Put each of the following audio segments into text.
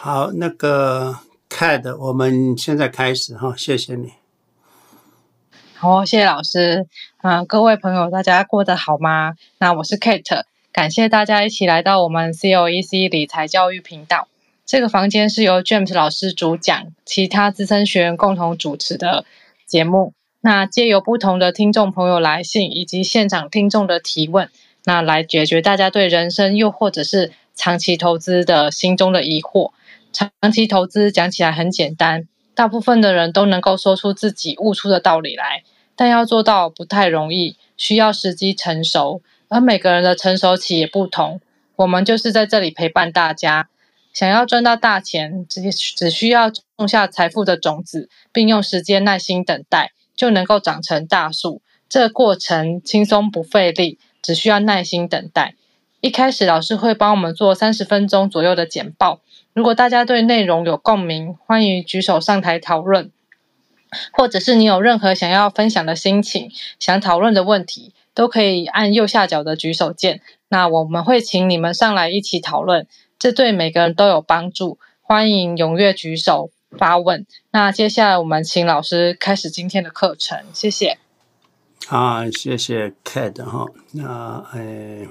好，那个 Kate，我们现在开始哈，谢谢你。好，谢谢老师。嗯、各位朋友，大家过得好吗？那我是 Kate，感谢大家一起来到我们 COEC 理财教育频道。这个房间是由 James 老师主讲，其他资深学员共同主持的节目。那借由不同的听众朋友来信以及现场听众的提问，那来解决大家对人生又或者是长期投资的心中的疑惑。长期投资讲起来很简单，大部分的人都能够说出自己悟出的道理来，但要做到不太容易，需要时机成熟，而每个人的成熟期也不同。我们就是在这里陪伴大家，想要赚到大钱，只只需要种下财富的种子，并用时间耐心等待。就能够长成大树。这个过程轻松不费力，只需要耐心等待。一开始老师会帮我们做三十分钟左右的简报。如果大家对内容有共鸣，欢迎举手上台讨论，或者是你有任何想要分享的心情、想讨论的问题，都可以按右下角的举手键。那我们会请你们上来一起讨论，这对每个人都有帮助。欢迎踊跃举手。发问。那接下来我们请老师开始今天的课程，谢谢。啊，谢谢 Kate 哈。那诶，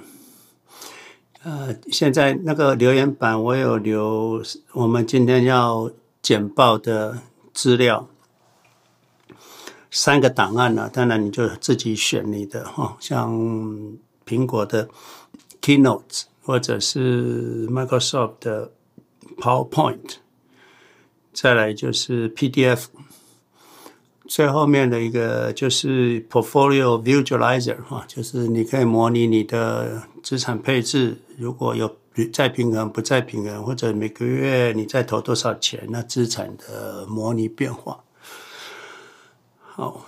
呃，现在那个留言板我有留我们今天要简报的资料，三个档案呢、当然你就自己选你的哈，像苹果的 Keynote 或者是 Microsoft 的 PowerPoint。再来就是 PDF，最后面的一个就是 Portfolio Visualizer 哈，就是你可以模拟你的资产配置，如果有再平衡、不再平衡，或者每个月你再投多少钱，那资产的模拟变化。好，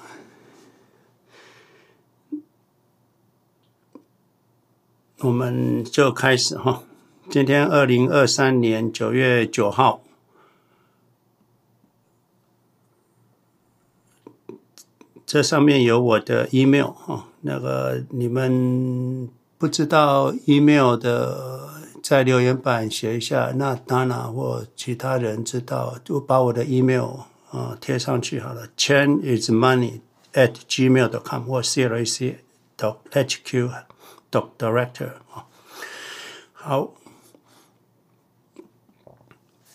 我们就开始哈。今天二零二三年九月九号。这上面有我的 email 哈，那个你们不知道 email 的，在留言板写一下。那 Dana 或其他人知道，就把我的 email 啊贴上去好了。Chen is money at gmail.com 或 CLAC dot HQ dot director 啊。好，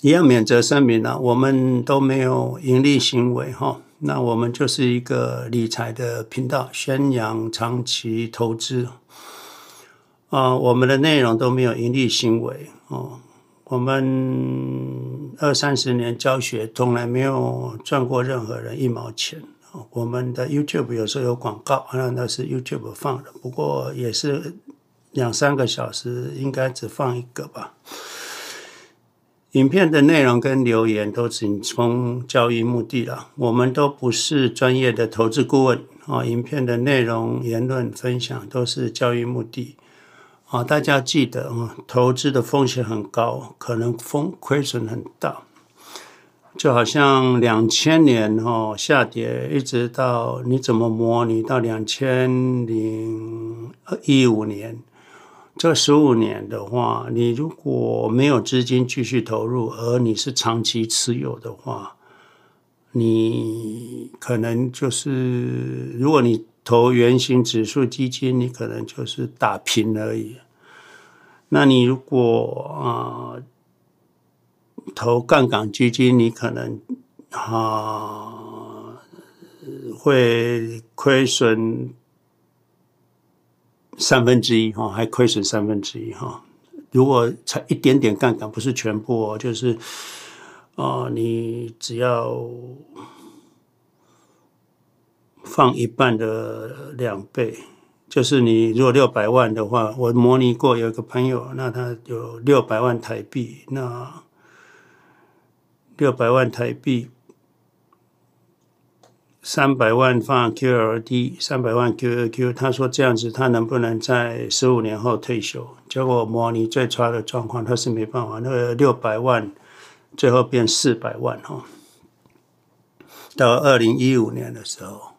一样免责声明了，我们都没有盈利行为哈。那我们就是一个理财的频道，宣扬长期投资。啊、我们的内容都没有盈利行为哦。我们二三十年教学，从来没有赚过任何人一毛钱。我们的 YouTube 有时候有广告，那那是 YouTube 放的，不过也是两三个小时，应该只放一个吧。影片的内容跟留言都仅供教育目的了，我们都不是专业的投资顾问啊。影片的内容、言论分享都是教育目的啊。大家记得啊，投资的风险很高，可能风亏损很大。就好像两千年哦下跌，一直到你怎么模拟到两千零一五年。这十五年的话，你如果没有资金继续投入，而你是长期持有的话，你可能就是，如果你投圆形指数基金，你可能就是打平而已。那你如果啊、投杠杆基金，你可能啊会亏损。三分之一哈，还亏损三分之一哈。如果才一点点杠杆，不是全部哦，就是啊，你只要放一半的两倍，就是你如果六百万的话，我模拟过有一个朋友，那他有六百万台币，那六百万台币。三百万放 QLD，三百万 QAQ，他说这样子他能不能在十五年后退休？结果模拟最差的状况，他是没办法。那个六百万最后变四百万哈。到二零一五年的时候，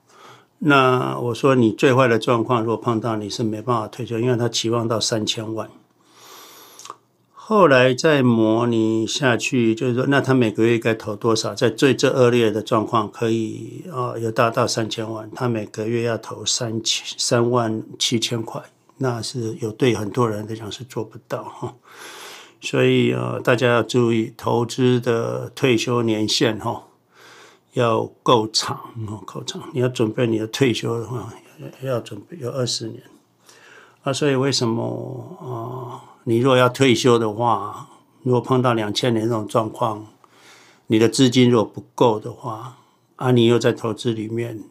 那我说你最坏的状况，如果碰到你是没办法退休，因为他期望到三千万。后来再模拟下去，就是说，那他每个月该投多少？在最最恶劣的状况，可以啊，有达到三千万，他每个月要投三千三万七千块，那是有对很多人来讲是做不到哈。所以啊，大家要注意，投资的退休年限哈，要够长哦，够长。你要准备你的退休的话，要准备有二十年啊。所以为什么啊？你若要退休的话，如果碰到两千年这种状况，你的资金如果不够的话，啊，你又在投资里面，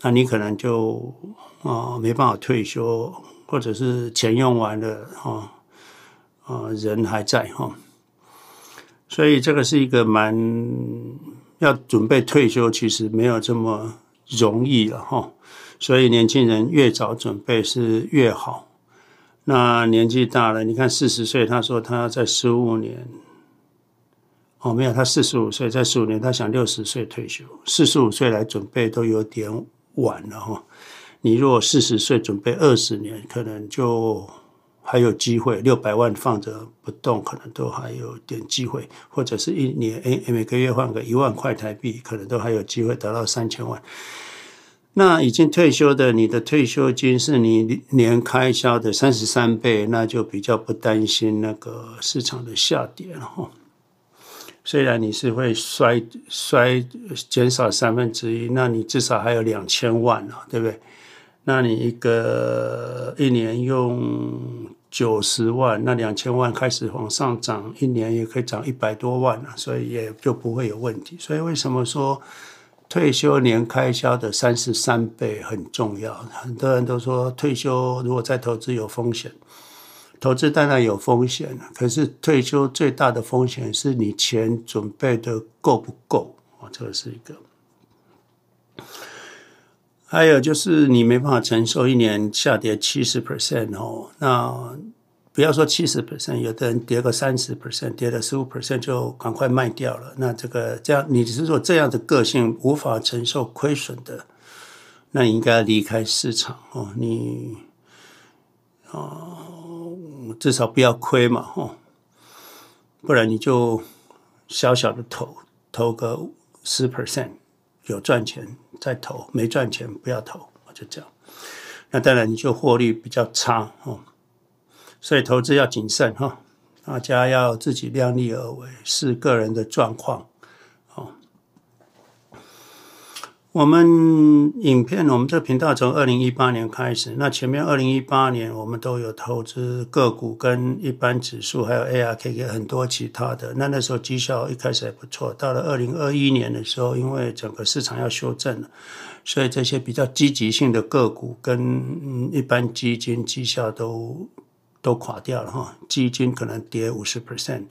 那你可能就啊没办法退休，或者是钱用完了啊，啊人还在哈，所以这个是一个蛮要准备退休，其实没有这么容易了哈，所以年轻人越早准备是越好。那年纪大了，你看四十岁，他说他在十五年，哦，没有，他四十五岁，在十五年，他想六十岁退休，四十五岁来准备都有点晚了哈。你如果四十岁准备二十年，可能就还有机会，六百万放着不动，可能都还有点机会，或者是一年，诶，每个月换个一万块台币，可能都还有机会得到三千万。那已经退休的，你的退休金是你年开销的三十三倍，那就比较不担心那个市场的下跌了哈。虽然你是会衰衰减少三分之一，那你至少还有两千万了，对不对？那你一个一年用九十万，那两千万开始往上涨，一年也可以涨一百多万了，所以也就不会有问题。所以为什么说？退休年开销的三十三倍很重要，很多人都说退休如果再投资有风险，投资当然有风险，可是退休最大的风险是你钱准备的够不够啊？这个是一个，还有就是你没办法承受一年下跌七十 percent 哦，那。不要说七十 percent，有的人跌个三十 percent，跌了十五 percent 就赶快卖掉了。那这个这样，你只是说这样的个性无法承受亏损的，那你应该离开市场哦。你哦，至少不要亏嘛，哦，不然你就小小的投投个十 percent，有赚钱再投，没赚钱不要投，就这样。那当然你就获利比较差哦。所以投资要谨慎哈，大家要自己量力而为，视个人的状况。好，我们影片，我们这个频道从二零一八年开始，那前面二零一八年我们都有投资个股跟一般指数，还有 ARKK 很多其他的。那那时候绩效一开始还不错，到了二零二一年的时候，因为整个市场要修正了，所以这些比较积极性的个股跟一般基金绩效都。都垮掉了哈，基金可能跌五十 percent，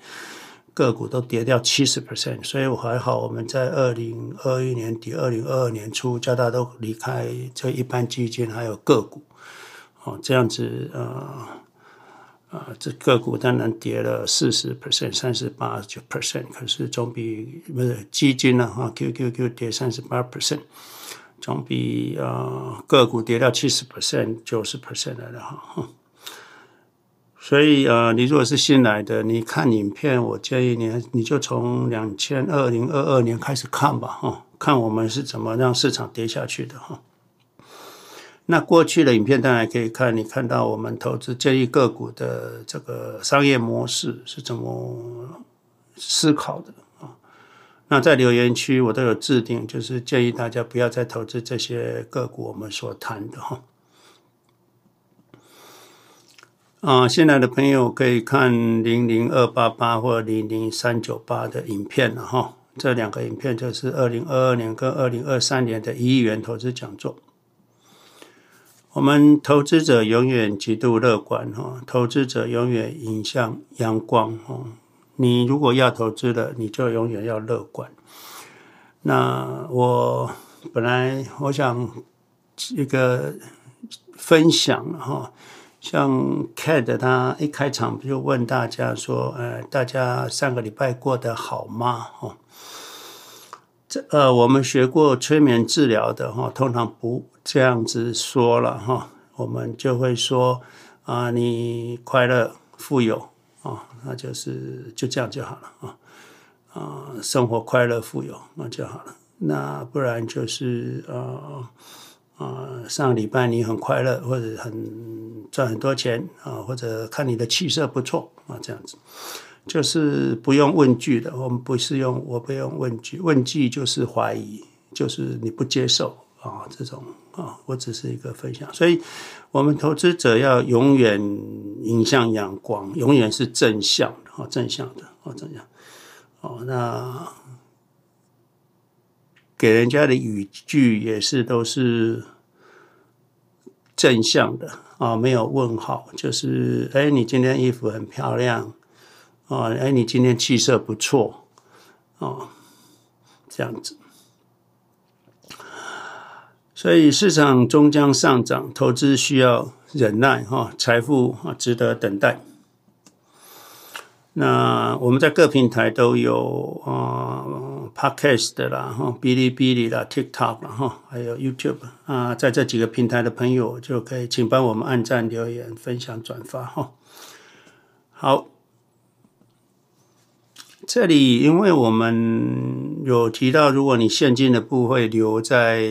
个股都跌掉七十 percent，所以我还好，我们在二零二一年底、二零二二年初，叫大都离开这一般基金还有个股，哦，这样子啊啊，这个股当然跌了四十 percent、三十八九 percent，可是总比不是基金呢哈，QQQ 跌三十八 percent，总比啊个股跌掉七十 percent、九十 percent 来的哈。所以呃，你如果是新来的，你看影片，我建议你，你就从两千二零二二年开始看吧，哈，看我们是怎么让市场跌下去的，哈。那过去的影片当然可以看，你看到我们投资建议个股的这个商业模式是怎么思考的啊？那在留言区我都有置顶，就是建议大家不要再投资这些个股，我们所谈的哈。啊，新来的朋友可以看零零二八八或零零三九八的影片了哈。这两个影片就是二零二二年跟二零二三年的一亿元投资讲座。我们投资者永远极度乐观哈，投资者永远影向阳光哈。你如果要投资了，你就永远要乐观。那我本来我想一个分享哈。像 Cat 他一开场不就问大家说：“呃，大家上个礼拜过得好吗？”哦，这呃，我们学过催眠治疗的哈，通常不这样子说了哈，我们就会说啊，你快乐、富有、啊，那就是就这样就好了啊啊，生活快乐富有那就好了。那不然就是呃呃，上礼拜你很快乐，或者很赚很多钱啊，或者看你的气色不错啊，这样子。就是不用问句的，我们不是用，我不用问句，问句就是怀疑，就是你不接受啊，这种啊，我只是一个分享，所以我们投资者要永远迎向阳光，永远是正向的啊，正向的啊，正向，哦，那给人家的语句也是都是正向的啊，没有问号，就是哎，你今天衣服很漂亮。哦，哎，你今天气色不错，哦，这样子，所以市场终将上涨，投资需要忍耐，哈，财富啊值得等待。那我们在各平台都有啊，Podcast 的啦，哈，哔哩哔哩啦，TikTok 啦，哈，还有 YouTube 啊，在这几个平台的朋友就可以，请帮我们按赞、留言、分享、转发，哈，好。这里，因为我们有提到，如果你现金的部位留在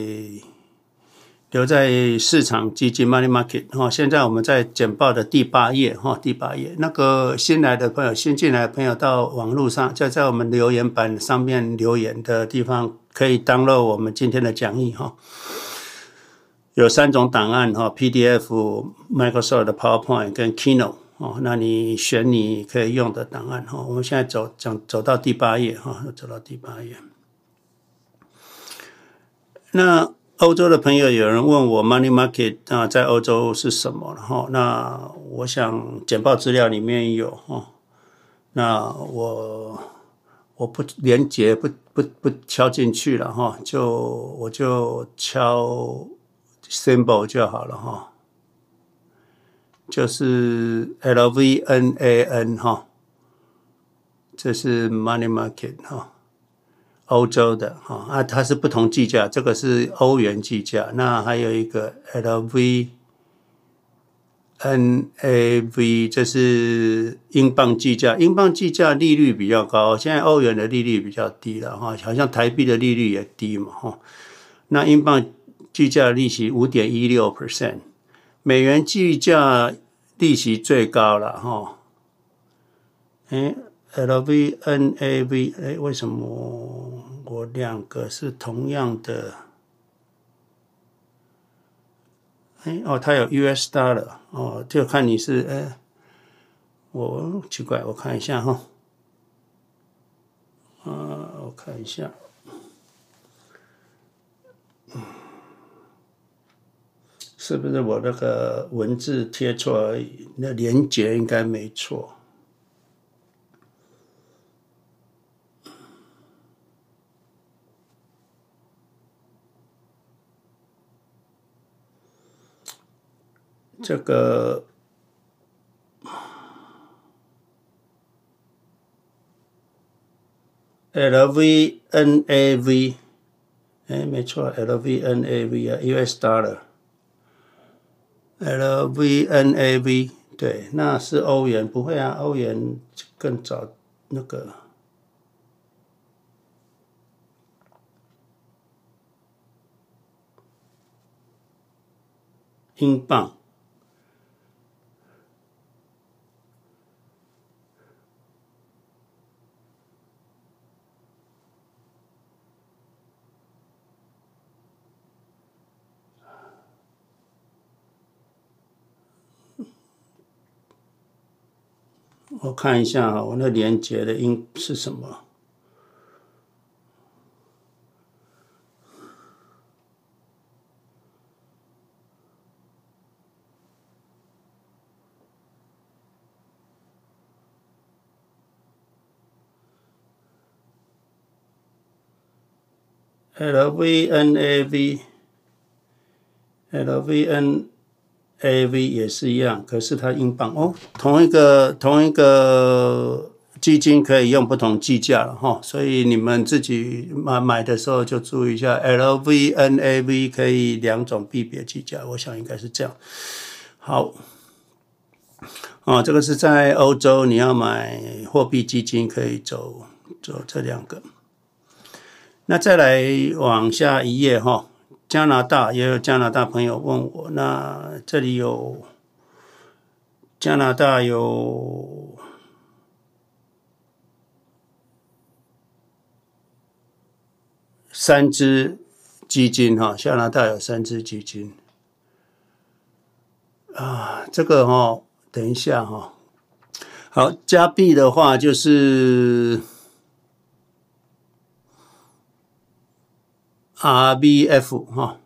留在市场基金 （money market） 哈，现在我们在简报的第八页哈，第八页那个新来的朋友、新进来的朋友到网络上，就在我们留言板上面留言的地方，可以 download 我们今天的讲义哈。有三种档案哈：PDF、Microsoft 的 PowerPoint 跟 Keynote。哦，那你选你可以用的档案哈。我们现在走讲走到第八页哈，走到第八页。那欧洲的朋友有人问我，Money Market 啊，在欧洲是什么？哈，那我想简报资料里面有哈。那我我不连结不不不敲进去了哈，就我就敲 symbol 就好了哈。就是 L V N A N 哈，这是 Money Market 哈，欧洲的哈啊，它是不同计价，这个是欧元计价，那还有一个 L V N A V，这是英镑计价，英镑计价利率比较高，现在欧元的利率比较低了哈，好像台币的利率也低嘛哈，那英镑计价利息五点一六 percent。美元计价利息最高了哈，哎，LVNAV，哎，为什么我两个是同样的？哎，哦，它有 US dollar 哦，就看你是哎，我奇怪，我看一下哈，啊，我看一下。是不是我那个文字贴错而已？那连接应该没错。这个 LVNAV，哎，没错，LVNAV 啊，US dollar。L V N A V，对，那是欧元，不会啊，欧元更早那个英镑。我看一下哈，我那连接的音是什么？L V N A V，L V N。A V 也是一样，可是它英镑哦，同一个同一个基金可以用不同计价了哈，所以你们自己买买的时候就注意一下，L V N A V 可以两种币别计价，我想应该是这样。好，哦，这个是在欧洲，你要买货币基金可以走走这两个。那再来往下一页哈，加拿大也有加拿大朋友问我，那这里有加拿大有三支基金哈，加拿大有三支基金啊，这个哈，等一下哈，好，加币的话就是。RBF 哈，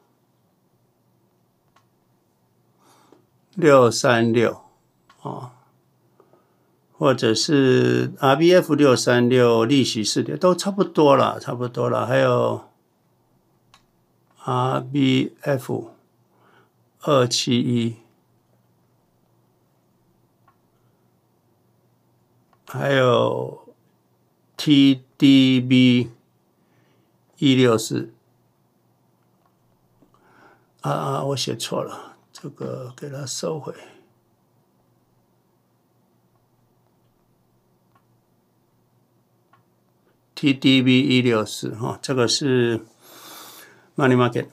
六三六啊，或者是 RBF 六三六，利息四点都差不多了，差不多了。还有 RBF 二七一，还有 TDB 一六四。啊啊！我写错了，这个给它收回。TDB 一六四哈，这个是 Money Market。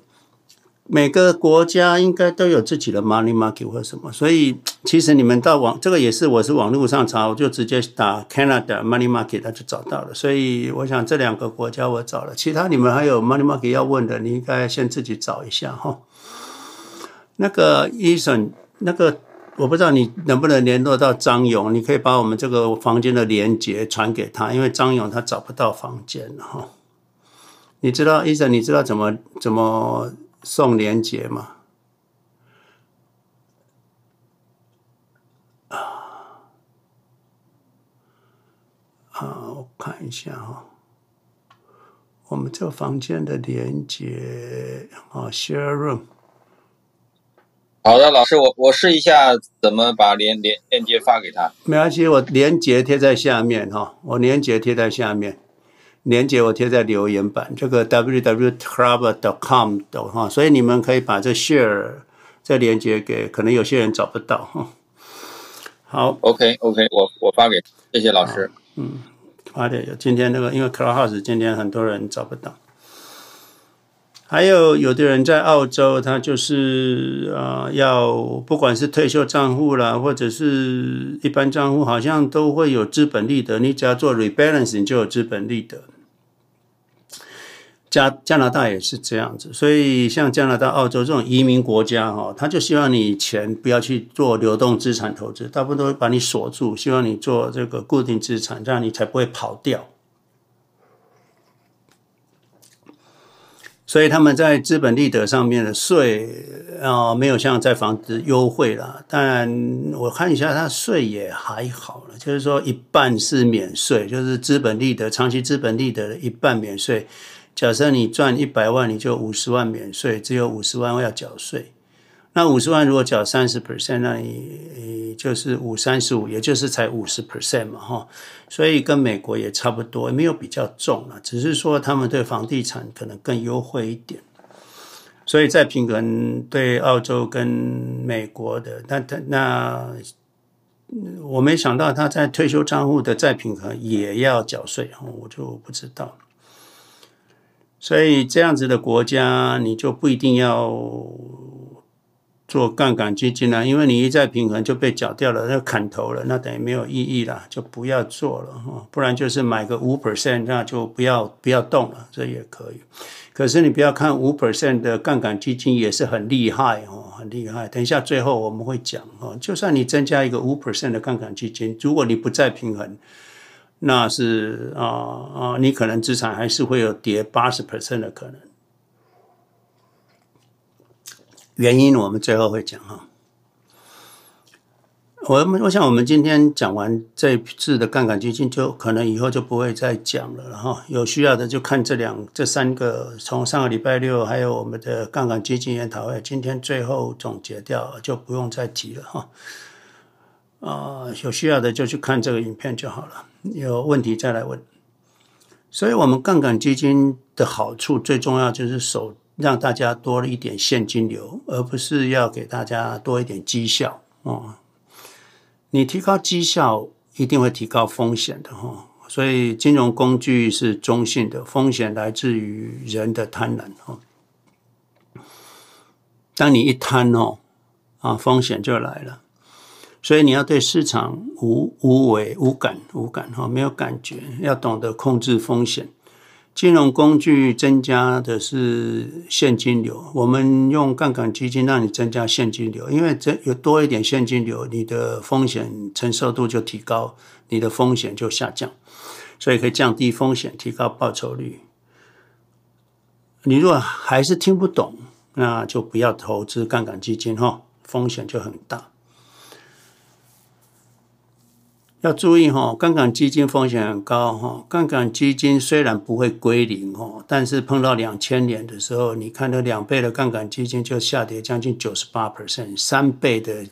每个国家应该都有自己的 Money Market 或什么，所以其实你们到网这个也是我是网络上查，我就直接打 Canada Money Market，它就找到了。所以我想这两个国家我找了，其他你们还有 Money Market 要问的，你应该先自己找一下哈。那个医生，那个我不知道你能不能联络到张勇，你可以把我们这个房间的连接传给他，因为张勇他找不到房间了哈。你知道医生，你知道怎么怎么送连接吗？啊啊，我看一下哈，我们这个房间的连接啊，share room。好的，老师，我我试一下怎么把连连链接发给他。没关系，我连接贴在下面哈，我连接贴在下面，连接我贴在留言板，这个 www.club.com 的哈，所以你们可以把这 share 这连接给，可能有些人找不到哈。好，OK OK，我我发给，谢谢老师。嗯，发点有今天那个，因为 Clubhouse 今天很多人找不到。还有有的人在澳洲，他就是啊、要不管是退休账户啦，或者是一般账户，好像都会有资本利得。你只要做 rebalance，你就有资本利得。加加拿大也是这样子，所以像加拿大、澳洲这种移民国家哈，他就希望你钱不要去做流动资产投资，大部分都会把你锁住，希望你做这个固定资产，这样你才不会跑掉。所以他们在资本利得上面的税啊，没有像在房子优惠了。但我看一下，它税也还好了，就是说一半是免税，就是资本利得、长期资本利得的一半免税。假设你赚一百万，你就五十万免税，只有五十万要缴税。那五十万如果缴三十 percent，那你就是五三十五，也就是才五十 percent 嘛，哈。所以跟美国也差不多，没有比较重了，只是说他们对房地产可能更优惠一点。所以在平衡对澳洲跟美国的，那他那我没想到他在退休账户的再平衡也要缴税，我就不知道。所以这样子的国家，你就不一定要。做杠杆基金呢，因为你一再平衡就被缴掉了，那砍头了，那等于没有意义了，就不要做了哈。不然就是买个五 percent，那就不要不要动了，这也可以。可是你不要看五 percent 的杠杆基金也是很厉害哦，很厉害。等一下最后我们会讲哦，就算你增加一个五 percent 的杠杆基金，如果你不再平衡，那是啊啊，你可能资产还是会有跌八十 percent 的可能。原因我们最后会讲哈，我们我想我们今天讲完这一次的杠杆基金，就可能以后就不会再讲了哈。有需要的就看这两这三个，从上个礼拜六还有我们的杠杆基金研讨会，今天最后总结掉，就不用再提了哈。啊，有需要的就去看这个影片就好了，有问题再来问。所以，我们杠杆基金的好处最重要就是守。让大家多了一点现金流，而不是要给大家多一点绩效哦。你提高绩效，一定会提高风险的哈。所以金融工具是中性的，风险来自于人的贪婪哈。当你一贪哦，啊，风险就来了。所以你要对市场无无为无感无感哈，没有感觉，要懂得控制风险。金融工具增加的是现金流，我们用杠杆基金让你增加现金流，因为这有多一点现金流，你的风险承受度就提高，你的风险就下降，所以可以降低风险，提高报酬率。你如果还是听不懂，那就不要投资杠杆基金哈，风险就很大。要注意哈，杠杆基金风险很高哈。杠杆基金虽然不会归零哈，但是碰到两千年的时候，你看那两倍的杠杆基金就下跌将近九十八 percent，三倍的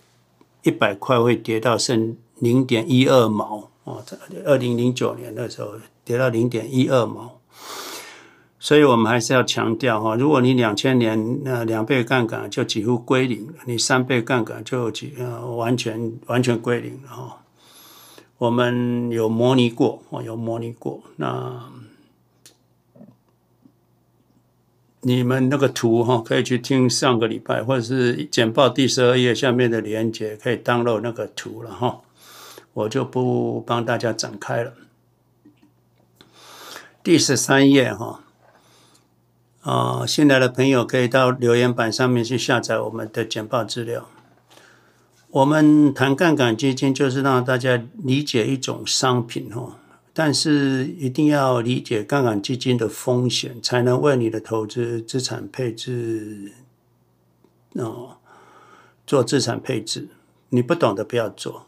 一百块会跌到剩零点一二毛哦。在二零零九年的时候跌到零点一二毛，所以我们还是要强调哈，如果你两千年那两倍杠杆就几乎归零，你三倍杠杆就几呃完全完全归零了哈。我们有模拟过，哦，有模拟过。那你们那个图哈，可以去听上个礼拜，或者是简报第十二页下面的连接，可以 download 那个图了哈。我就不帮大家展开了。第十三页哈，啊，新来的朋友可以到留言板上面去下载我们的简报资料。我们谈杠杆基金，就是让大家理解一种商品哦，但是一定要理解杠杆基金的风险，才能为你的投资资产配置哦做资产配置。你不懂的不要做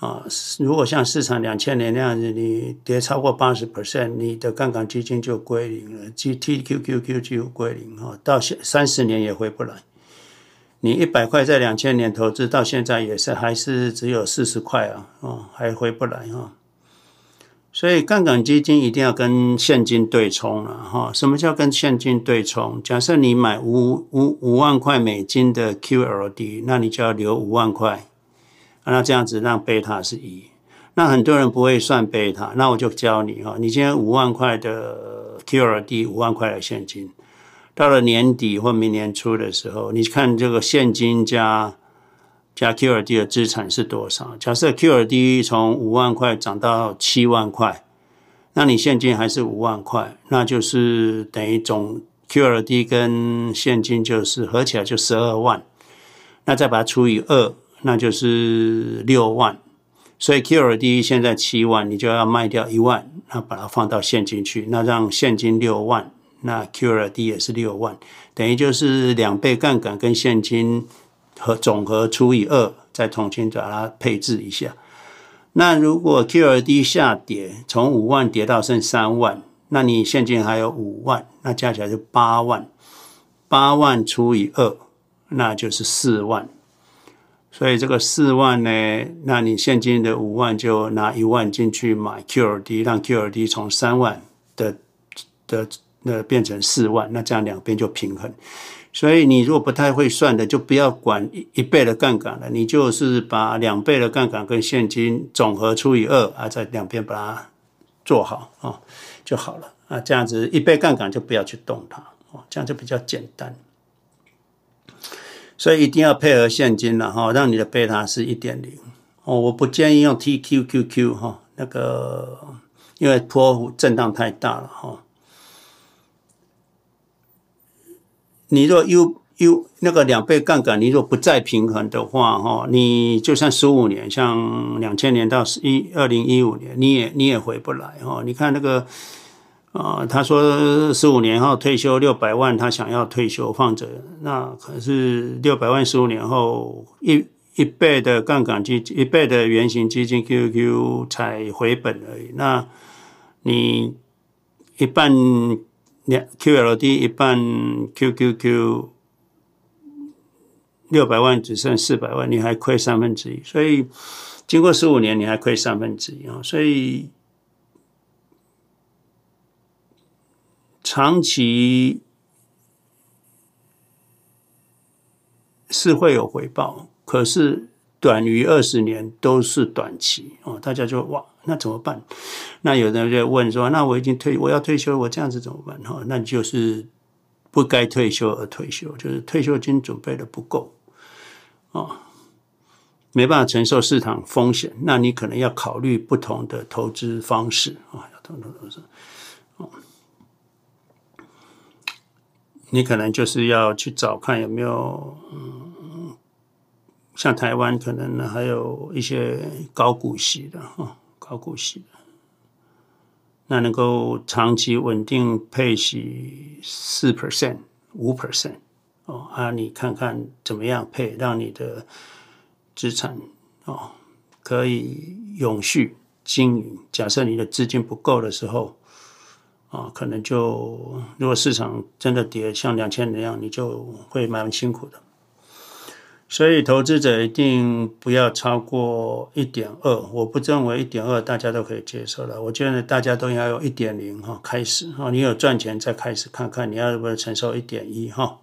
啊！如果像市场两千年那样子，你跌超过八十 percent，你的杠杆基金就归零了，G T Q Q Q 就归零哈，到三十年也回不来。你一百块在两千年投资到现在也是还是只有四十块啊，哦，还回不来哈。所以杠杆基金一定要跟现金对冲了哈。什么叫跟现金对冲？假设你买五五五万块美金的 QLD，那你就要留五万块，那这样子让贝塔是一。那很多人不会算贝塔，那我就教你哈。你今天五万块的 QLD，五万块的现金。到了年底或明年初的时候，你看这个现金加加 Q R D 的资产是多少？假设 Q R D 从五万块涨到七万块，那你现金还是五万块，那就是等于总 Q R D 跟现金就是合起来就十二万，那再把它除以二，那就是六万。所以 Q R D 现在七万，你就要卖掉一万，那把它放到现金去，那让现金六万。那 Q R D 也是六万，等于就是两倍杠杆跟现金和总和除以二，再重新把它配置一下。那如果 Q R D 下跌，从五万跌到剩三万，那你现金还有五万，那加起来就八万，八万除以二，那就是四万。所以这个四万呢，那你现金的五万就拿一万进去买 Q R D，让 Q R D 从三万的的。那变成四万，那这样两边就平衡。所以你如果不太会算的，就不要管一一倍的杠杆了，你就是把两倍的杠杆跟现金总和除以二啊，在两边把它做好啊就好了啊。这样子一倍杠杆就不要去动它哦，这样就比较简单。所以一定要配合现金了哈，让你的贝塔是一点零哦。我不建议用 TQQQ 哈，那个因为波幅震荡太大了哈。你若又又那个两倍杠杆，你若不再平衡的话，哈，你就算十五年，像两千年到一二零一五年，你也你也回不来，哈。你看那个，啊，他说十五年后退休六百万，他想要退休放着，那可是六百万十五年后一一倍的杠杆基金，一倍的原型基金 QQ 才回本而已，那你一半。两 QLD 一半 QQQ 六百万只剩四百万，你还亏三分之一，所以经过十五年你还亏三分之一啊！所以长期是会有回报，可是短于二十年都是短期哦，大家就哇，那怎么办？那有人就问说，那我已经退，我要退休，我这样子怎么办？哈，那就是不该退休而退休，就是退休金准备的不够哦，没办法承受市场风险，那你可能要考虑不同的投资方式啊，要投投资哦，你可能就是要去找看有没有嗯。像台湾可能呢，还有一些高股息的哈，高股息，那能够长期稳定配息四 percent、五 percent 哦啊，你看看怎么样配，让你的资产哦可以永续经营。假设你的资金不够的时候啊，可能就如果市场真的跌像两千那样，你就会蛮辛苦的。所以投资者一定不要超过一点二，我不认为一点二大家都可以接受的。我觉得大家都要有一点零哈，开始哈，你有赚钱再开始看看你要不要承受一点一哈。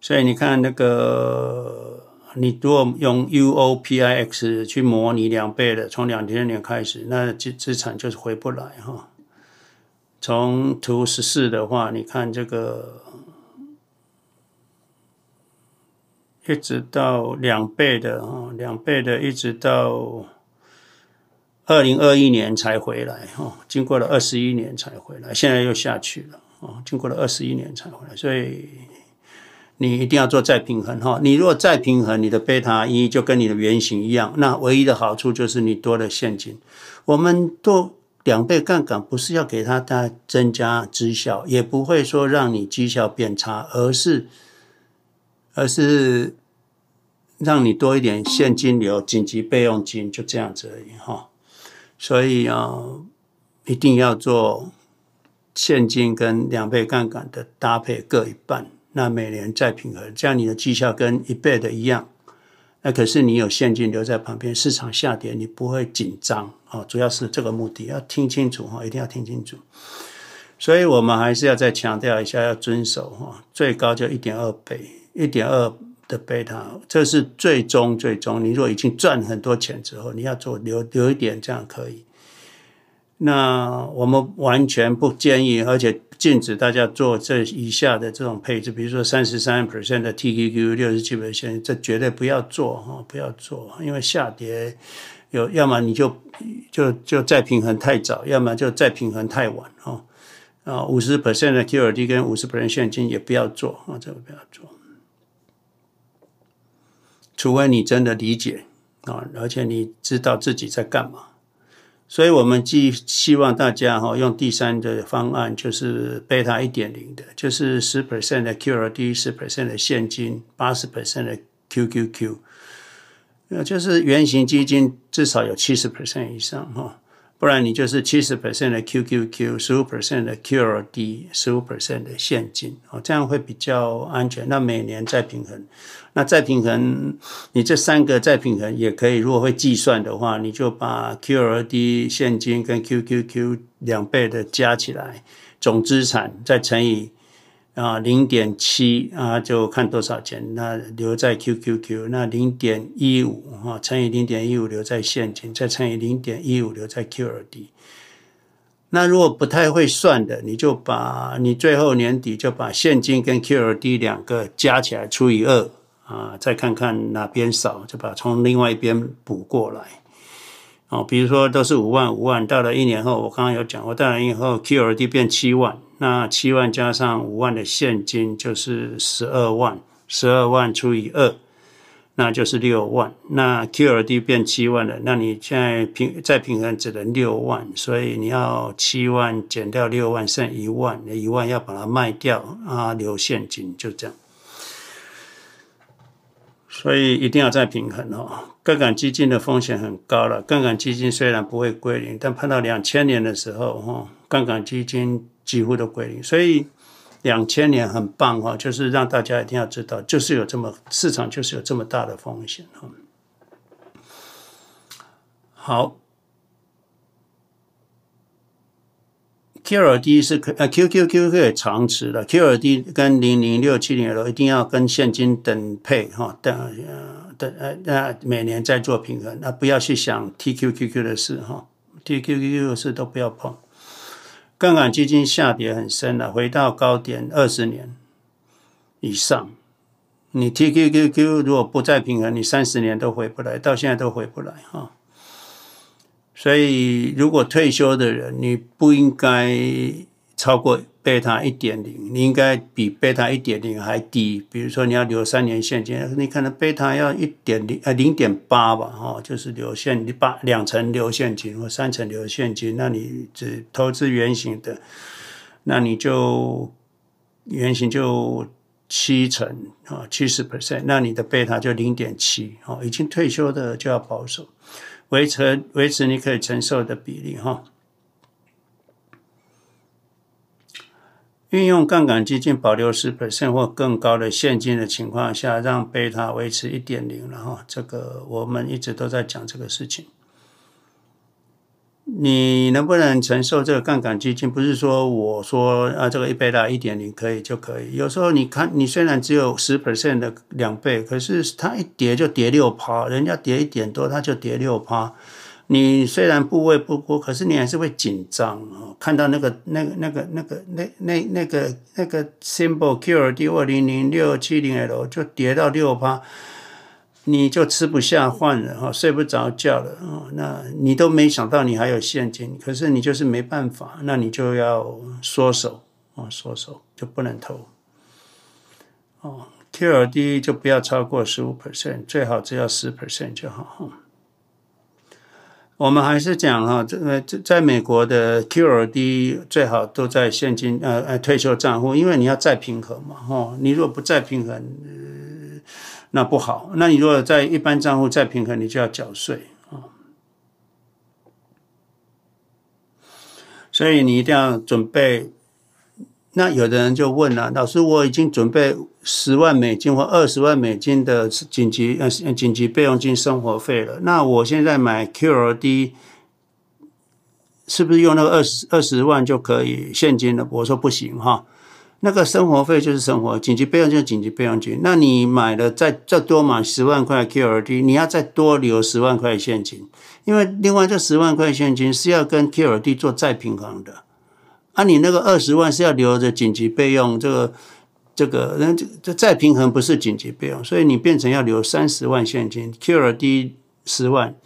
所以你看那个，你如果用 UOPIX 去模拟两倍的，从两千年开始，那资资产就是回不来哈。从图十四的话，你看这个。一直到两倍的啊，两倍的，一直到二零二一年才回来哈，经过了二十一年才回来，现在又下去了啊，经过了二十一年才回来，所以你一定要做再平衡哈。你如果再平衡，你的贝塔一就跟你的原型一样，那唯一的好处就是你多了现金。我们做两倍杠杆不是要给它带增加绩效，也不会说让你绩效变差，而是。而是让你多一点现金流、紧急备用金，就这样子而已哈。所以啊，一定要做现金跟两倍杠杆的搭配各一半，那每年再平衡，这样你的绩效跟一倍的一样。那可是你有现金留在旁边，市场下跌你不会紧张啊。主要是这个目的，要听清楚哈，一定要听清楚。所以我们还是要再强调一下，要遵守哈，最高就一点二倍。一点二的贝塔，这是最终最终。你如果已经赚很多钱之后，你要做留留一点，这样可以。那我们完全不建议，而且禁止大家做这以下的这种配置，比如说三十三 percent 的 TQQ，六十七 percent，这绝对不要做哈，不要做，因为下跌有，要么你就就就再平衡太早，要么就再平衡太晚哈。啊，五十 percent 的 QRD 跟五十 percent 现金也不要做啊，这个不要做。除非你真的理解啊，而且你知道自己在干嘛，所以我们既希望大家哈用第三的方案，就是贝塔一点零的，就是十 percent 的 QRD，十 percent 的现金，八十 percent 的 QQQ，呃，就是原型基金至少有七十 percent 以上哈。不然你就是七十 percent 的 QQQ，十五 percent 的 QRD，十五 percent 的现金哦，这样会比较安全。那每年再平衡，那再平衡，你这三个再平衡也可以。如果会计算的话，你就把 QRD 现金跟 QQQ 两倍的加起来，总资产再乘以。啊，零点七啊，就看多少钱。那留在 QQQ，那零点一五啊，乘以零点一五留在现金，再乘以零点一五留在 QRD。那如果不太会算的，你就把你最后年底就把现金跟 QRD 两个加起来除以二啊，再看看哪边少，就把从另外一边补过来。哦，比如说都是五万五万，到了一年后，我刚刚有讲过，到了以后 QRD 变七万。那七万加上五万的现金就是十二万，十二万除以二，那就是六万。那 QRD 变七万了，那你现在平再平衡只能六万，所以你要七万减掉六万剩一万，那一万要把它卖掉啊，留现金，就这样。所以一定要再平衡哦。杠杆基金的风险很高了，杠杆基金虽然不会归零，但碰到两千年的时候，哈，杠杆基金。几乎都归零，所以两千年很棒哈，就是让大家一定要知道，就是有这么市场就是有这么大的风险哈。好，QLD 是可呃 QQQ 可以长持的，QLD 跟零零六七零 L 一定要跟现金等配哈，等呃等呃那每年再做平衡，那不要去想 TQQQ 的事哈，TQQQ 的事都不要碰。杠杆基金下跌很深了，回到高点二十年以上，你 TQQQ 如果不再平衡，你三十年都回不来，到现在都回不来哈。所以，如果退休的人，你不应该超过贝塔一点零，你应该比贝塔一点零还低。比如说，你要留三年现金，你可能贝塔要一点零呃零点八吧，哈，就是留现你把两成留现金或三成留现金，那你只投资原型的，那你就原型就七成啊，七十 percent，那你的贝塔就零点七，哦，已经退休的就要保守。维持维持你可以承受的比例哈，运用杠杆基金保留十 percent 或更高的现金的情况下，让贝塔维持一点零了哈，这个我们一直都在讲这个事情。你能不能承受这个杠杆基金？不是说我说啊，这个一倍大一点零可以就可以。有时候你看，你虽然只有十 percent 的两倍，可是它一跌就跌六趴，人家跌一点多，它就跌六趴。你虽然部位不多，可是你还是会紧张哦。看到那个、那个、那个、那个、那、那、那个、那个 symbol QRD 二零零六七零 L 就跌到六趴。你就吃不下饭了哈，睡不着觉了啊！那你都没想到你还有现金，可是你就是没办法，那你就要缩手啊，缩手就不能投哦。QLD 就不要超过十五 percent，最好只要十 percent 就好。我们还是讲哈，这个在美国的 QLD 最好都在现金呃呃退休账户，因为你要再平衡嘛哈，你如果不再平衡。那不好，那你如果在一般账户再平衡，你就要缴税啊。所以你一定要准备。那有的人就问了，老师，我已经准备十万美金或二十万美金的紧急呃紧急备用金生活费了，那我现在买 QLD 是不是用那个二十二十万就可以现金了？我说不行哈。那个生活费就是生活，紧急备用就是，紧急备用金。那你买了再再多买十万块 Q R D，你要再多留十万块现金，因为另外这十万块现金是要跟 Q R D 做再平衡的。啊，你那个二十万是要留着紧急备用，这个这个那这这再平衡不是紧急备用，所以你变成要留三十万现金，Q R D 十万，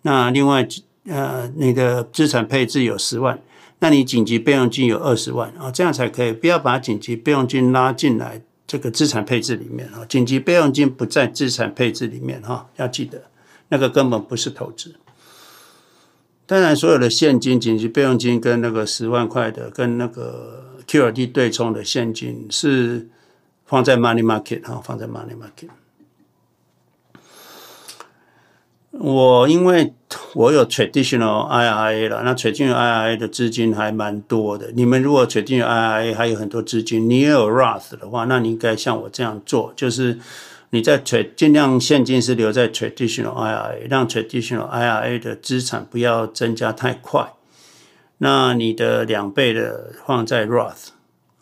那另外呃你的资产配置有十万。那你紧急备用金有二十万啊，这样才可以。不要把紧急备用金拉进来这个资产配置里面啊。紧急备用金不在资产配置里面哈，要记得那个根本不是投资。当然，所有的现金、紧急备用金跟那个十万块的、跟那个 QRD 对冲的现金是放在 Money Market 哈，放在 Money Market。我因为我有 traditional IRA 了，那 traditional IRA 的资金还蛮多的。你们如果 traditional IRA 还有很多资金，你也有 Roth 的话，那你应该像我这样做，就是你在 trad 尽量现金是留在 traditional IRA，让 traditional IRA 的资产不要增加太快。那你的两倍的放在 Roth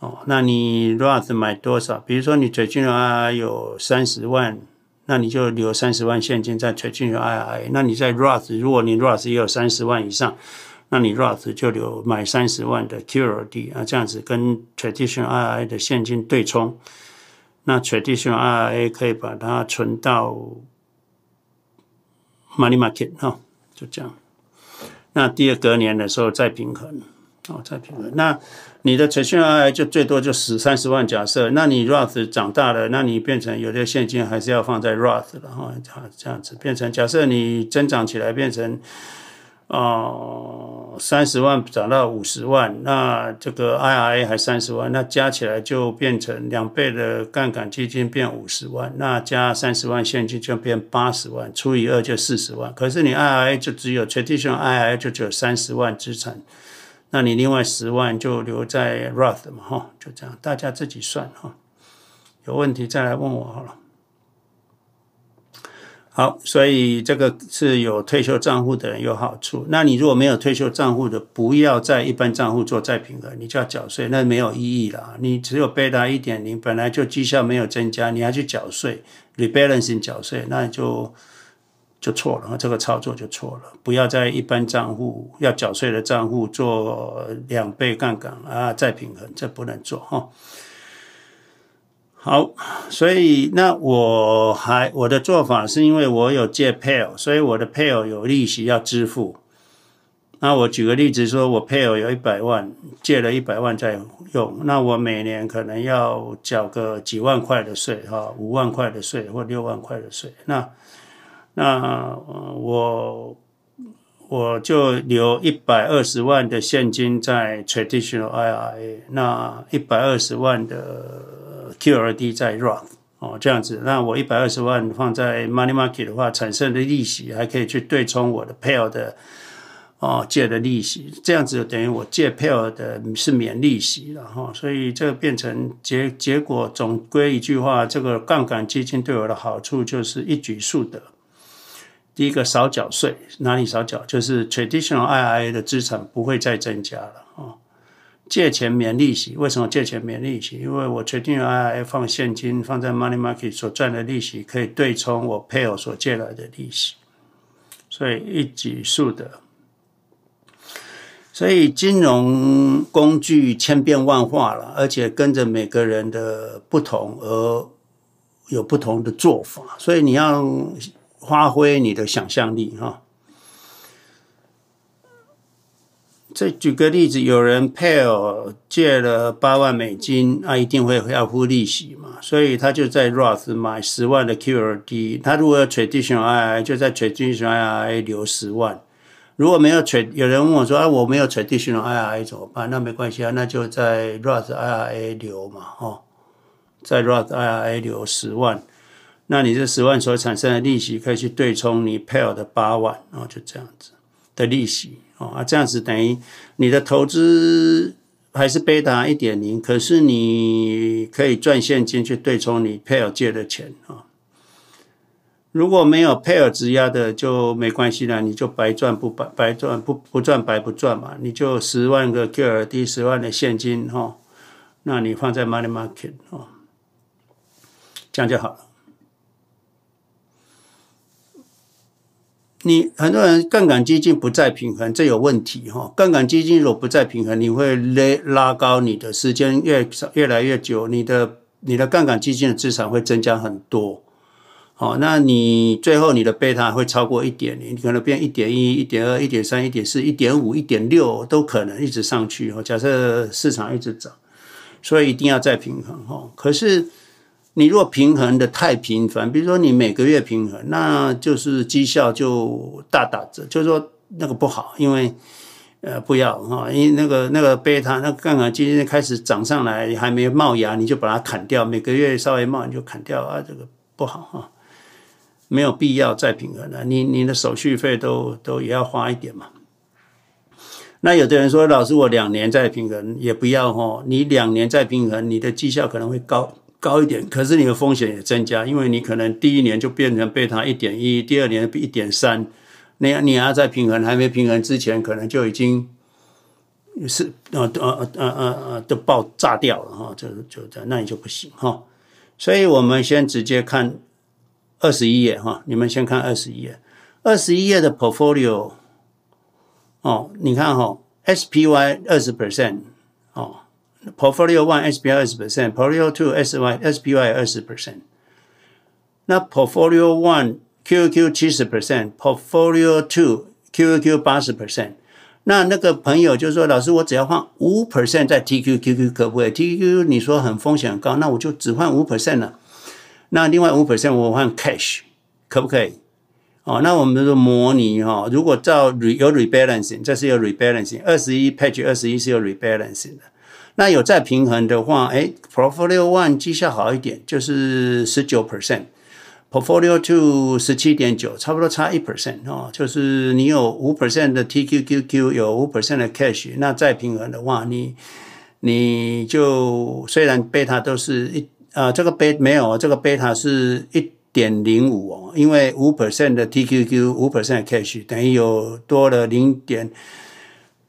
哦，那你 Roth 买多少？比如说你 traditional IRA 有三十万。那你就留三十万现金在 traditional IRA，那你在 Roth，如果你 Roth 也有三十万以上，那你 Roth 就留买三十万的 QRD 啊，这样子跟 traditional IRA 的现金对冲，那 traditional IRA 可以把它存到 money market 哈，就这样。那第二隔年的时候再平衡。哦，再平衡。那你的 traditional IRA 就最多就十三十万，假设，那你 Roth 长大了，那你变成有的现金还是要放在 Roth 了哈，这样子变成假设你增长起来变成哦三十万涨到五十万，那这个 IRA 还三十万，那加起来就变成两倍的杠杆基金变五十万，那加三十万现金就变八十万，除以二就四十万。可是你 IRA 就只有 traditional IRA 就只有三十万资产。那你另外十万就留在 Roth 嘛，哈，就这样，大家自己算哈。有问题再来问我好了。好，所以这个是有退休账户的人有好处。那你如果没有退休账户的，不要在一般账户做再平衡，你就要缴税，那没有意义了。你只有贝塔一点零，本来就绩效没有增加，你还去缴税，rebalancing 缴税，那就就错了，这个操作就错了。不要在一般账户要缴税的账户做两倍杠杆啊，再平衡，这不能做哈。好，所以那我还我的做法是因为我有借配偶，所以我的配偶有利息要支付。那我举个例子说，我配偶有一百万，借了一百万在用，那我每年可能要缴个几万块的税，哈，五万块的税或六万块的税。那那我我就留一百二十万的现金在 traditional IRA，那一百二十万的。QRD 在 Roth 哦，这样子，那我一百二十万放在 Money Market 的话，产生的利息还可以去对冲我的配偶的哦借的利息，这样子等于我借配偶的是免利息了哈，所以这个变成结结果总归一句话，这个杠杆基金对我的好处就是一举数得。第一个少缴税，哪里少缴？就是 Traditional IRA 的资产不会再增加了啊。借钱免利息，为什么借钱免利息？因为我决定 IRA 放现金放在 Money Market 所赚的利息，可以对冲我配偶所借来的利息，所以一举数得。所以金融工具千变万化了，而且跟着每个人的不同而有不同的做法，所以你要发挥你的想象力哈。这举个例子，有人配偶借了八万美金，那、一定会要付利息嘛，所以他就在 Roth 买十万的 QRD。他如果有 Traditional IRA，就在 Traditional IRA 留十万。如果没有 Trad，有人问我说啊，我没有 Traditional IRA 怎么办？那没关系啊，那就在 Roth IRA 留嘛，哦，在 Roth IRA 留十万，那你这十万所产生的利息可以去对冲你配偶的八万，然后就这样子的利息哦。啊，这样子等于你的投资还是贝塔一点零，可是你可以赚现金去对冲你配偶借的钱啊。如果没有配偶质押的就没关系了，你就白赚不白白赚不不赚白不赚嘛，你就十万个 QRD 十万的现金哈，那你放在 Money Market 哦，这样就好了。你很多人杠杆基金不再平衡，这有问题哈。杠杆基金如果不再平衡，你会拉拉高你的时间越少越来越久，你的你的杠杆基金的资产会增加很多。好，那你最后你的贝塔会超过一点零，你可能变一点一、一点二、一点三、一点四、一点五、一点六都可能一直上去。假设市场一直涨，所以一定要再平衡哈。可是。你如果平衡的太频繁，比如说你每个月平衡，那就是绩效就大打折，就是说那个不好，因为呃不要哈，因为那个那个贝塔那杠杆基金开始涨上来还没冒芽，你就把它砍掉，每个月稍微冒你就砍掉啊，这个不好哈，没有必要再平衡了，你你的手续费都都也要花一点嘛。那有的人说，老师我两年再平衡也不要哈，你两年再平衡，你的绩效可能会高。高一点，可是你的风险也增加，因为你可能第一年就变成贝塔一点一，第二年一点三，那样你要在平衡还没平衡之前，可能就已经是呃呃呃呃呃都爆炸掉了哈，就就这，那你就不行哈。所以我们先直接看二十一页哈，你们先看二十一页，二十一页的 portfolio 哦，你看哈，SPY 二十 percent。Portfolio one SPY 二十 percent，Portfolio two SY SPY 二十 percent。那 Portfolio one Q Q 七十 percent，Portfolio two Q Q 八十 percent。那那个朋友就说：“老师，我只要换五 percent 在 TQQQ 可不可以？TQQ 你说很风险很高，那我就只换五 percent 了。那另外五 percent 我换 cash 可不可以？哦，那我们就模拟哈，如果照 re, 有 rebalancing，这是有 rebalancing，二十一 page 二十一是有 rebalancing 的。那有再平衡的话，哎，Portfolio One 绩效好一点，就是十九 percent，Portfolio Two 十七点九，差不多差一 percent 哦。就是你有五 percent 的 TQQQ，有五 percent 的 Cash，那再平衡的话，你你就虽然贝塔都是一啊、呃，这个贝没有，这个贝塔是一点零五哦，因为五 percent 的 TQQ，五 percent cash 等于有多了零点。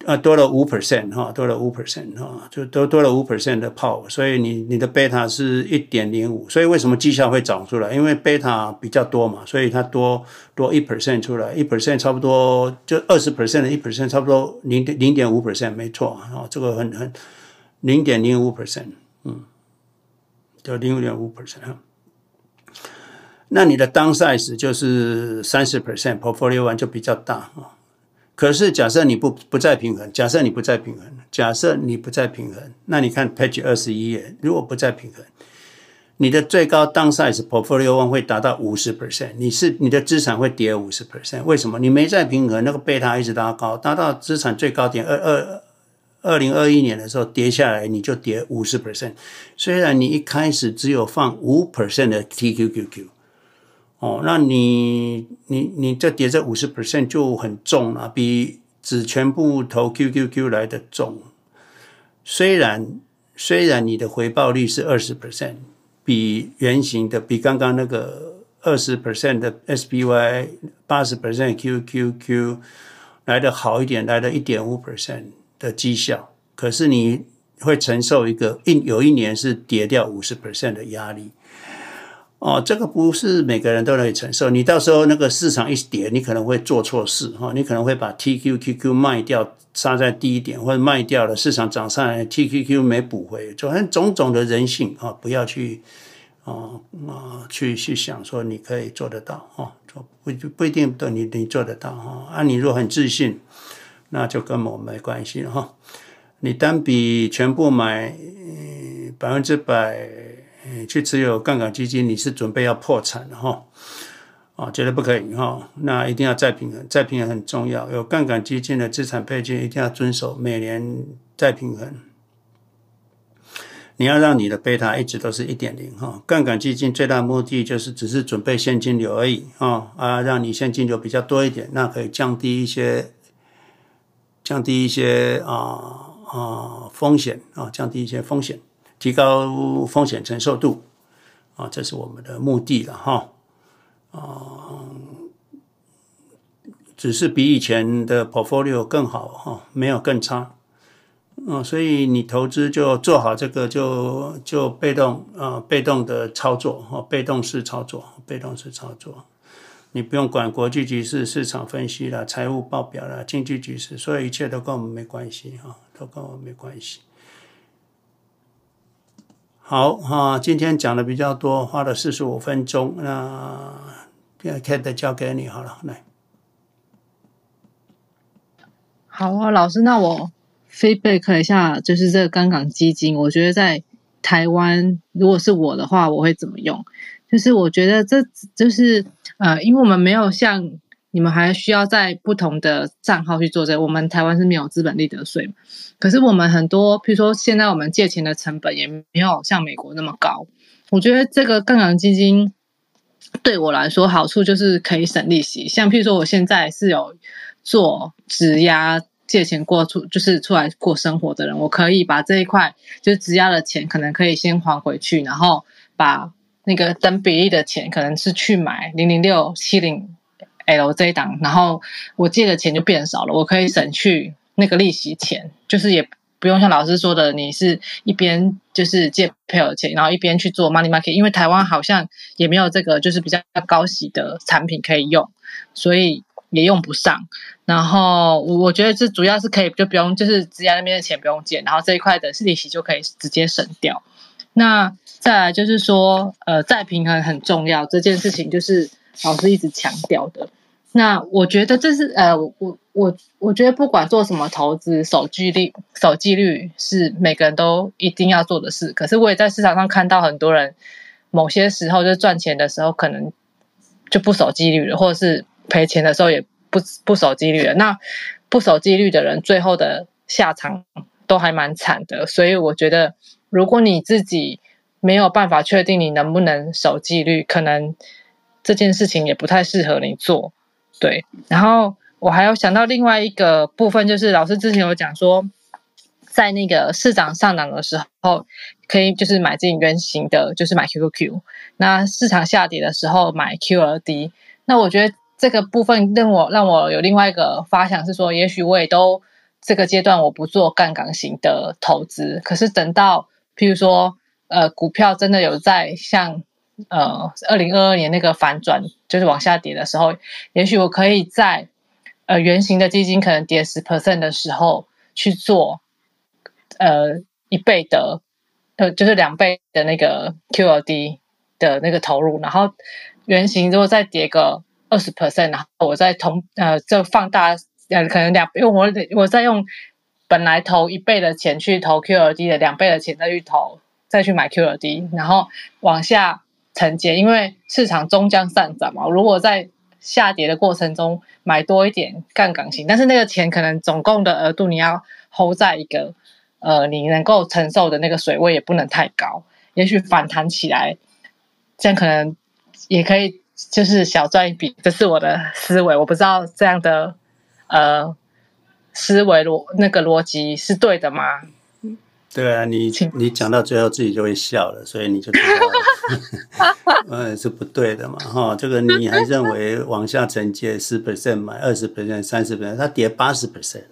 啊，多了五 percent 哈，多了五 percent 哈，就多多了五 percent 的 power，所以你你的贝塔是一点零五，所以为什么绩效会长出来？因为贝塔比较多嘛，所以它多多一 percent 出来，一 percent 差不多就二十 percent 的一 percent 差不多零点零点五 percent 没错啊，这个很很零点零五 percent，嗯，就零点五 percent。那你的 down size 就是三十 percent，portfolio one 就比较大啊。可是假设你不不再平衡，假设你不再平衡，假设你不再平衡，那你看 page 二十一页，如果不再平衡，你的最高 downside portfolio one 会达到五十 percent，你是你的资产会跌五十 percent，为什么？你没再平衡，那个贝塔一直拉高，达到资产最高点二二二零二一年的时候跌下来，你就跌五十 percent。虽然你一开始只有放五 percent 的 TQQQ。哦，那你你你这跌这五十 percent 就很重了，比只全部投 QQQ 来的重。虽然虽然你的回报率是二十 percent，比原型的比刚刚那个二十 percent 的 SPY 八十 percent QQQ 来的好一点，来了一点五 percent 的绩效，可是你会承受一个一有一年是跌掉五十 percent 的压力。哦，这个不是每个人都能承受。你到时候那个市场一跌，你可能会做错事哈，你可能会把 TQQQ 卖掉，杀在低一点，或者卖掉了，市场涨上来，TQQ 没补回，就很种种的人性啊，不要去啊啊去去想说你可以做得到啊，做不不一定都你你做得到哈。啊，你如果很自信，那就跟我没关系哈。你单笔全部买百分之百。去持有杠杆基金，你是准备要破产的哈？啊，绝对不可以哈！那一定要再平衡，再平衡很重要。有杠杆基金的资产配置一定要遵守每年再平衡。你要让你的贝塔一直都是一点零哈。杠杆基金最大目的就是只是准备现金流而已啊啊，让你现金流比较多一点，那可以降低一些，降低一些啊啊风险啊，降低一些风险。提高风险承受度，啊，这是我们的目的了哈，啊，只是比以前的 portfolio 更好哈，没有更差，啊，所以你投资就做好这个，就就被动啊，被动的操作哈，被动式操作，被动式操作，你不用管国际局势、市场分析啦、财务报表啦、经济局势，所有一切都跟我们没关系哈，都跟我们没关系。好哈，今天讲的比较多，花了四十五分钟。那 Kate 交给你好了，来。好啊，老师，那我 feedback 一下，就是这个杠杆基金，我觉得在台湾，如果是我的话，我会怎么用？就是我觉得这就是呃，因为我们没有像。你们还需要在不同的账号去做这个。我们台湾是没有资本利得税，可是我们很多，譬如说现在我们借钱的成本也没有像美国那么高。我觉得这个杠杆基金对我来说好处就是可以省利息。像譬如说我现在是有做质押借钱过出，就是出来过生活的人，我可以把这一块就是质押的钱，可能可以先还回去，然后把那个等比例的钱，可能是去买零零六七零。L 这一档，然后我借的钱就变少了，我可以省去那个利息钱，就是也不用像老师说的，你是一边就是借配偶的钱，然后一边去做 money market，因为台湾好像也没有这个就是比较高息的产品可以用，所以也用不上。然后我觉得这主要是可以就不用就是质押那边的钱不用借，然后这一块的利息就可以直接省掉。那再来就是说，呃，再平衡很重要，这件事情就是。老师一直强调的，那我觉得这是呃，我我我觉得不管做什么投资，守纪律守纪律是每个人都一定要做的事。可是我也在市场上看到很多人，某些时候就赚钱的时候可能就不守纪律了，或者是赔钱的时候也不不守纪律了。那不守纪律的人，最后的下场都还蛮惨的。所以我觉得，如果你自己没有办法确定你能不能守纪律，可能。这件事情也不太适合你做，对。然后我还有想到另外一个部分，就是老师之前有讲说，在那个市场上涨的时候，可以就是买进原型的，就是买 QQQ。那市场下跌的时候买 QLD。那我觉得这个部分让我让我有另外一个发想是说，也许我也都这个阶段我不做杠杆型的投资，可是等到譬如说呃股票真的有在像呃二零二二年那个反转，就是往下跌的时候，也许我可以在呃原型的基金可能跌十 percent 的时候去做。呃，一倍的，呃，就是两倍的那个 QLD 的那个投入，然后原型如果再跌个二十 percent，然后我再同呃，就放大呃，可能两，因为我我再用本来投一倍的钱去投 QLD 的两倍的钱再去投，再去买 QLD，然后往下承接，因为市场终将上涨嘛。如果在下跌的过程中买多一点杠杆型，但是那个钱可能总共的额度你要 hold 在一个。呃，你能够承受的那个水位也不能太高，也许反弹起来，这样可能也可以，就是小赚一笔。这是我的思维，我不知道这样的呃思维逻那个逻辑是对的吗？对啊，你你讲到最后自己就会笑了，所以你就知道，嗯，是不对的嘛，哈，这个你还认为往下承接十 percent 买二十 percent 三十 percent，它跌八十 percent。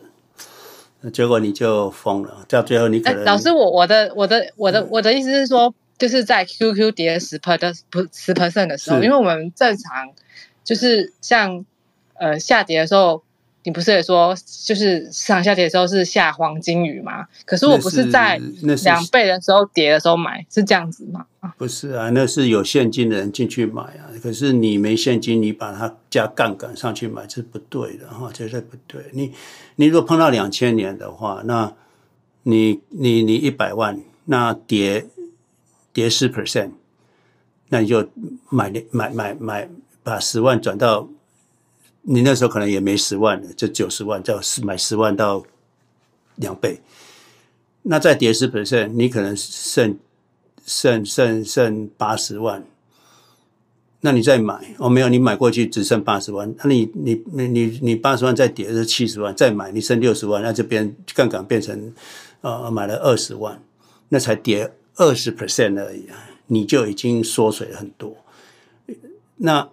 结果你就疯了，到最后你可能、欸、老师，我我的我的我的我的意思是说，就是在 QQ 跌十 per 的不十 percent 的时候，因为我们正常就是像呃下跌的时候。你不是也说，就是市场下跌的时候是下黄金雨吗？可是我不是在两倍的时候跌的时候买，是，是这样子吗？不是啊，那是有现金的人进去买啊。可是你没现金，你把它加杠杆上去买，这是不对的哈，绝对不对。你你如果碰到两千年的话，那你你你一百万，那跌跌十 percent，那你就买买买买，把十万转到。你那时候可能也没十万了，就九十万，就买十万到两倍，那再跌十 percent，你可能剩剩剩剩八十万，那你再买哦，没有，你买过去只剩八十万，那你你你你你八十万再跌是七十万，再买你剩六十万，那这边杠杆变成呃买了二十万，那才跌二十 percent 而已啊，你就已经缩水了很多，那。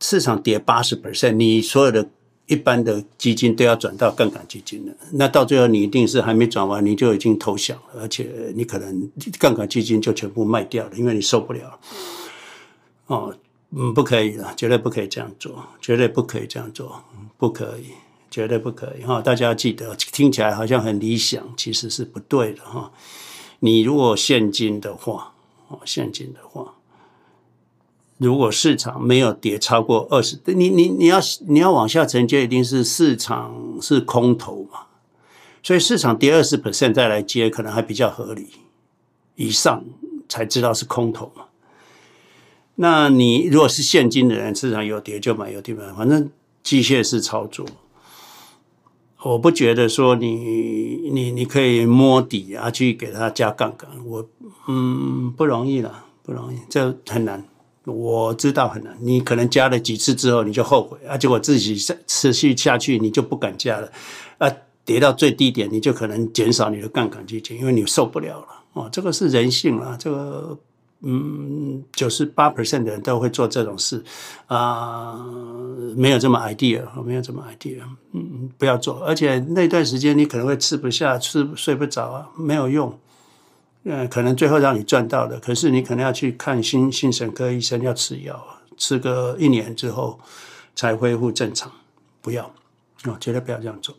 市场跌八十 percent，你所有的一般的基金都要转到杠杆基金了。那到最后你一定是还没转完，你就已经投降了，而且你可能杠杆基金就全部卖掉了，因为你受不了。哦，嗯，不可以了，绝对不可以这样做，绝对不可以这样做，不可以，绝对不可以哈！大家要记得，听起来好像很理想，其实是不对的哈。你如果现金的话，哦，现金的话。如果市场没有跌超过二十，你你你要你要往下承接，一定是市场是空头嘛，所以市场跌二十 percent 再来接，可能还比较合理。以上才知道是空头嘛。那你如果是现金的人，市场有跌就买，有跌买，反正机械式操作。我不觉得说你你你可以摸底啊，去给他加杠杆，我嗯不容易了，不容易，这很难。我知道很难，你可能加了几次之后你就后悔啊，结果自己持续下去你就不敢加了，啊，跌到最低点你就可能减少你的杠杆基金，因为你受不了了哦，这个是人性啊，这个嗯，九十八 percent 的人都会做这种事啊，没有这么 idea，没有这么 idea，嗯，不要做，而且那段时间你可能会吃不下，吃睡不着啊，没有用。嗯，可能最后让你赚到的，可是你可能要去看心心神科医生，要吃药，吃个一年之后才恢复正常。不要哦，绝对不要这样做。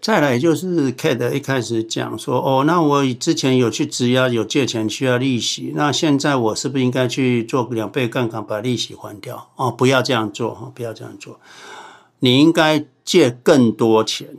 再来就是 Kate 一开始讲说，哦，那我之前有去质押，有借钱需要利息，那现在我是不是应该去做两倍杠杆把利息还掉？哦，不要这样做，不要这样做，你应该借更多钱。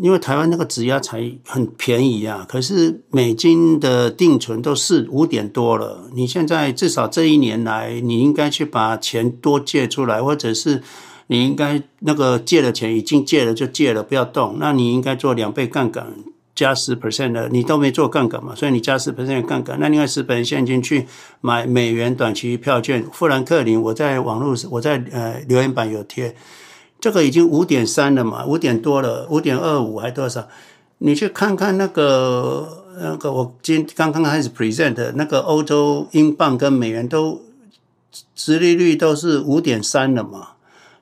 因为台湾那个质押才很便宜啊，可是美金的定存都是五点多了。你现在至少这一年来，你应该去把钱多借出来，或者是你应该那个借的钱已经借了就借了，不要动。那你应该做两倍杠杆加十 percent 的，你都没做杠杆嘛，所以你加十 percent 杠杆。那另外十 percent 现金去买美元短期票券，富兰克林，我在网络我在呃留言板有贴。这个已经五点三了嘛，五点多了，五点二五还多少？你去看看那个那个，我今刚刚开始 present 那个欧洲英镑跟美元都殖利率都是五点三了嘛。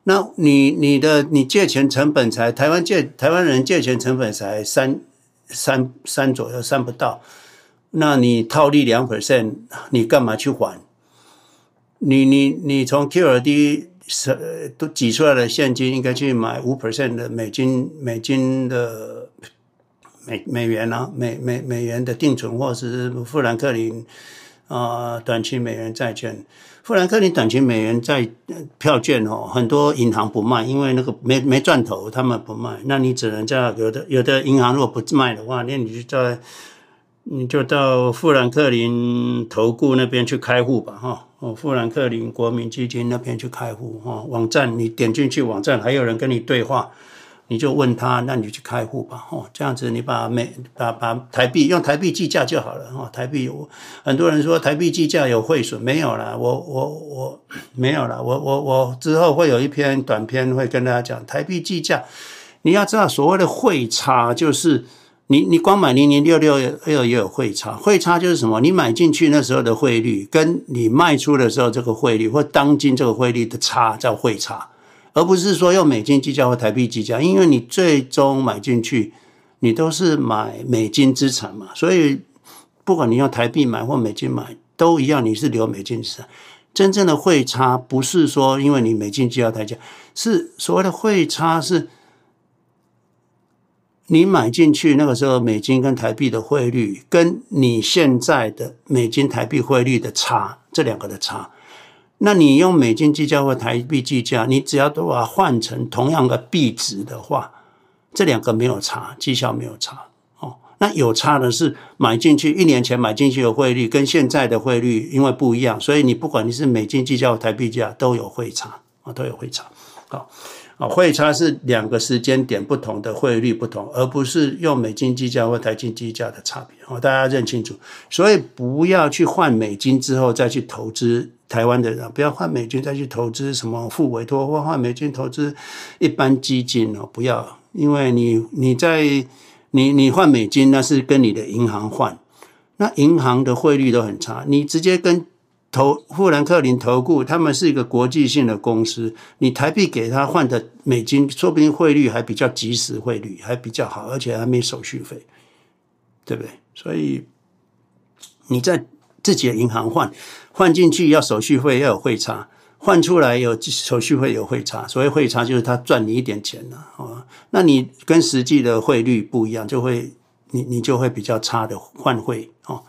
那你你的你借钱成本才台湾借台湾人借钱成本才三三三左右，三不到。那你套利两 percent，你干嘛去还？你你你从 Q 二 D QRD 都挤出来的现金，应该去买五 percent 的美金美金的美美元啊，美美美元的定存，或者是富兰克林啊、短期美元债券。富兰克林短期美元债票券哦，很多银行不卖，因为那个没没赚头，他们不卖。那你只能在有的有的银行如果不卖的话，那你就在你就到富兰克林投顾那边去开户吧，哈哦，富兰克林国民基金那边去开户哈。网站你点进去，网站还有人跟你对话。你就问他，那你去开户吧，哦，这样子你把美把把台币用台币计价就好了，哦，台币有很多人说台币计价有汇损，没有啦，我我我没有啦，我我我之后会有一篇短篇会跟大家讲台币计价，你要知道所谓的汇差就是你你光买零零六六也也有汇差，汇差就是什么？你买进去那时候的汇率，跟你卖出的时候这个汇率或当今这个汇率的差叫汇差。而不是说用美金计价或台币计价，因为你最终买进去，你都是买美金资产嘛，所以不管你用台币买或美金买，都一样，你是留美金资产。真正的汇差不是说因为你美金计价台价，是所谓的汇差是，你买进去那个时候美金跟台币的汇率，跟你现在的美金台币汇率的差，这两个的差。那你用美金计价或台币计价，你只要都把它换成同样的币值的话，这两个没有差，绩效没有差哦。那有差的是买进去一年前买进去的汇率跟现在的汇率因为不一样，所以你不管你是美金计价或台币价都有汇差啊，都有汇差。好。啊，汇差是两个时间点不同的汇率不同，而不是用美金计价或台金计价的差别。哦，大家认清楚。所以不要去换美金之后再去投资台湾的人，不要换美金再去投资什么付委托或换美金投资一般基金哦，不要，因为你你在你你换美金那是跟你的银行换，那银行的汇率都很差，你直接跟。投富兰克林投顾，他们是一个国际性的公司。你台币给他换的美金，说不定汇率还比较及时汇率还比较好，而且还没手续费，对不对？所以你在自己的银行换换进去要手续费，要有汇差；换出来有手续费，有汇差。所谓汇差就是他赚你一点钱了啊。那你跟实际的汇率不一样，就会你你就会比较差的换汇哦。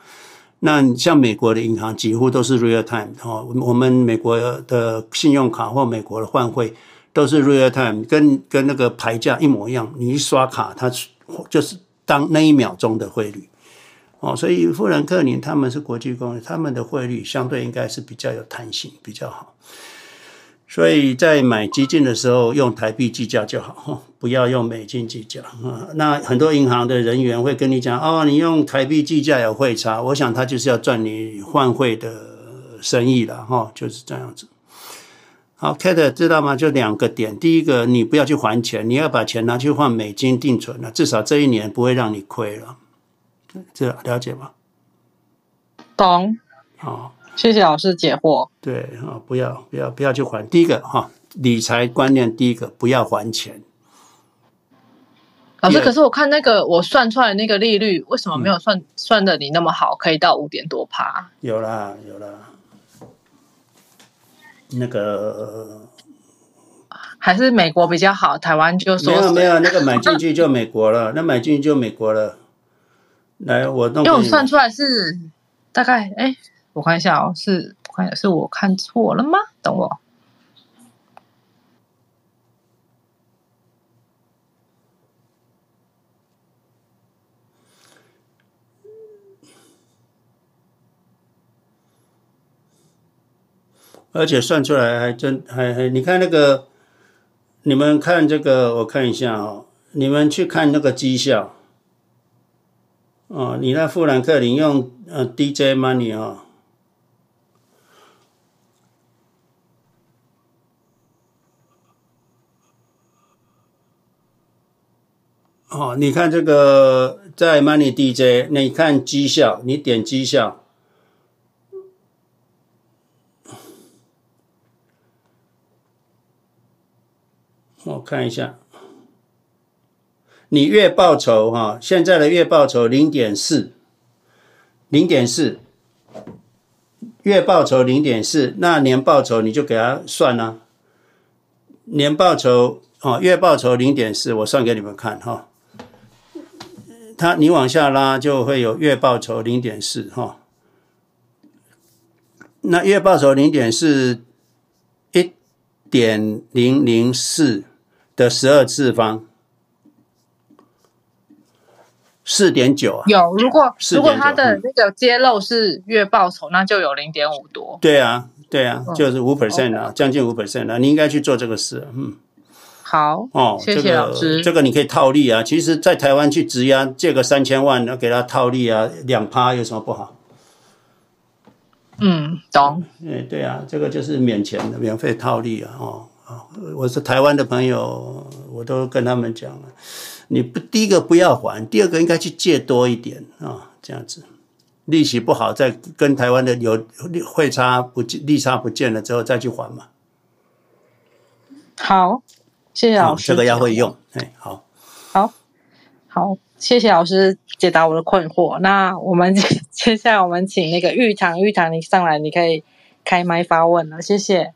那像美国的银行几乎都是 real time 哦，我们美国的信用卡或美国的换汇都是 real time，跟跟那个牌价一模一样。你一刷卡，它就是当那一秒钟的汇率哦。所以富兰克林他们是国际公司，他们的汇率相对应该是比较有弹性，比较好。所以在买基金的时候用台币计价就好，不要用美金计价啊。那很多银行的人员会跟你讲，哦，你用台币计价有汇差，我想他就是要赚你换汇的生意了，哈，就是这样子。好，Kate 知道吗？就两个点，第一个，你不要去还钱，你要把钱拿去换美金定存了，至少这一年不会让你亏了。这了解吗？懂。好。谢谢老师解惑。对啊，不要不要不要去还。第一个哈，理财观念，第一个不要还钱。老师，可是我看那个我算出来的那个利率，为什么没有算、嗯、算的你那么好，可以到五点多趴？有啦有啦，那个还是美国比较好，台湾就说没有没有，那个买进去就美国了，那买进去就美国了。来，我弄。因为我算出来是大概哎。我看一下哦，是，我看一下是我看错了吗？等我。而且算出来还真还还，你看那个，你们看这个，我看一下哦，你们去看那个绩效。哦，你那富兰克林用呃 DJ Money 哦。哦，你看这个在 Money DJ，你看绩效，你点绩效，我看一下，你月报酬哈，现在的月报酬零点四，零点四，月报酬零点四，那年报酬你就给他算了，年报酬哦，月报酬零点四，我算给你们看哈。它你往下拉就会有月报酬零点四哈，那月报酬零点四一点零零四的十二次方，四点九啊。有，如果如果它的那个揭露是月报酬，那就有零点五多。对啊，对啊，就是五 percent 啊，将近五 percent 啊，你应该去做这个事，嗯。好哦，谢谢老师。这个、这个你可以套利啊。其实，在台湾去质押借个三千万，要给他套利啊，两趴有什么不好？嗯，懂。哎，对啊，这个就是免钱的，免费套利啊。哦，我是台湾的朋友，我都跟他们讲了，你不第一个不要还，第二个应该去借多一点啊、哦，这样子，利息不好，再跟台湾的有汇差不利差不见了之后再去还嘛。好。谢谢老师，这个要会用，哎，好，好，好，谢谢老师解答我的困惑。那我们 接下来我们请那个玉堂，玉堂你上来，你可以开麦发问了，谢谢。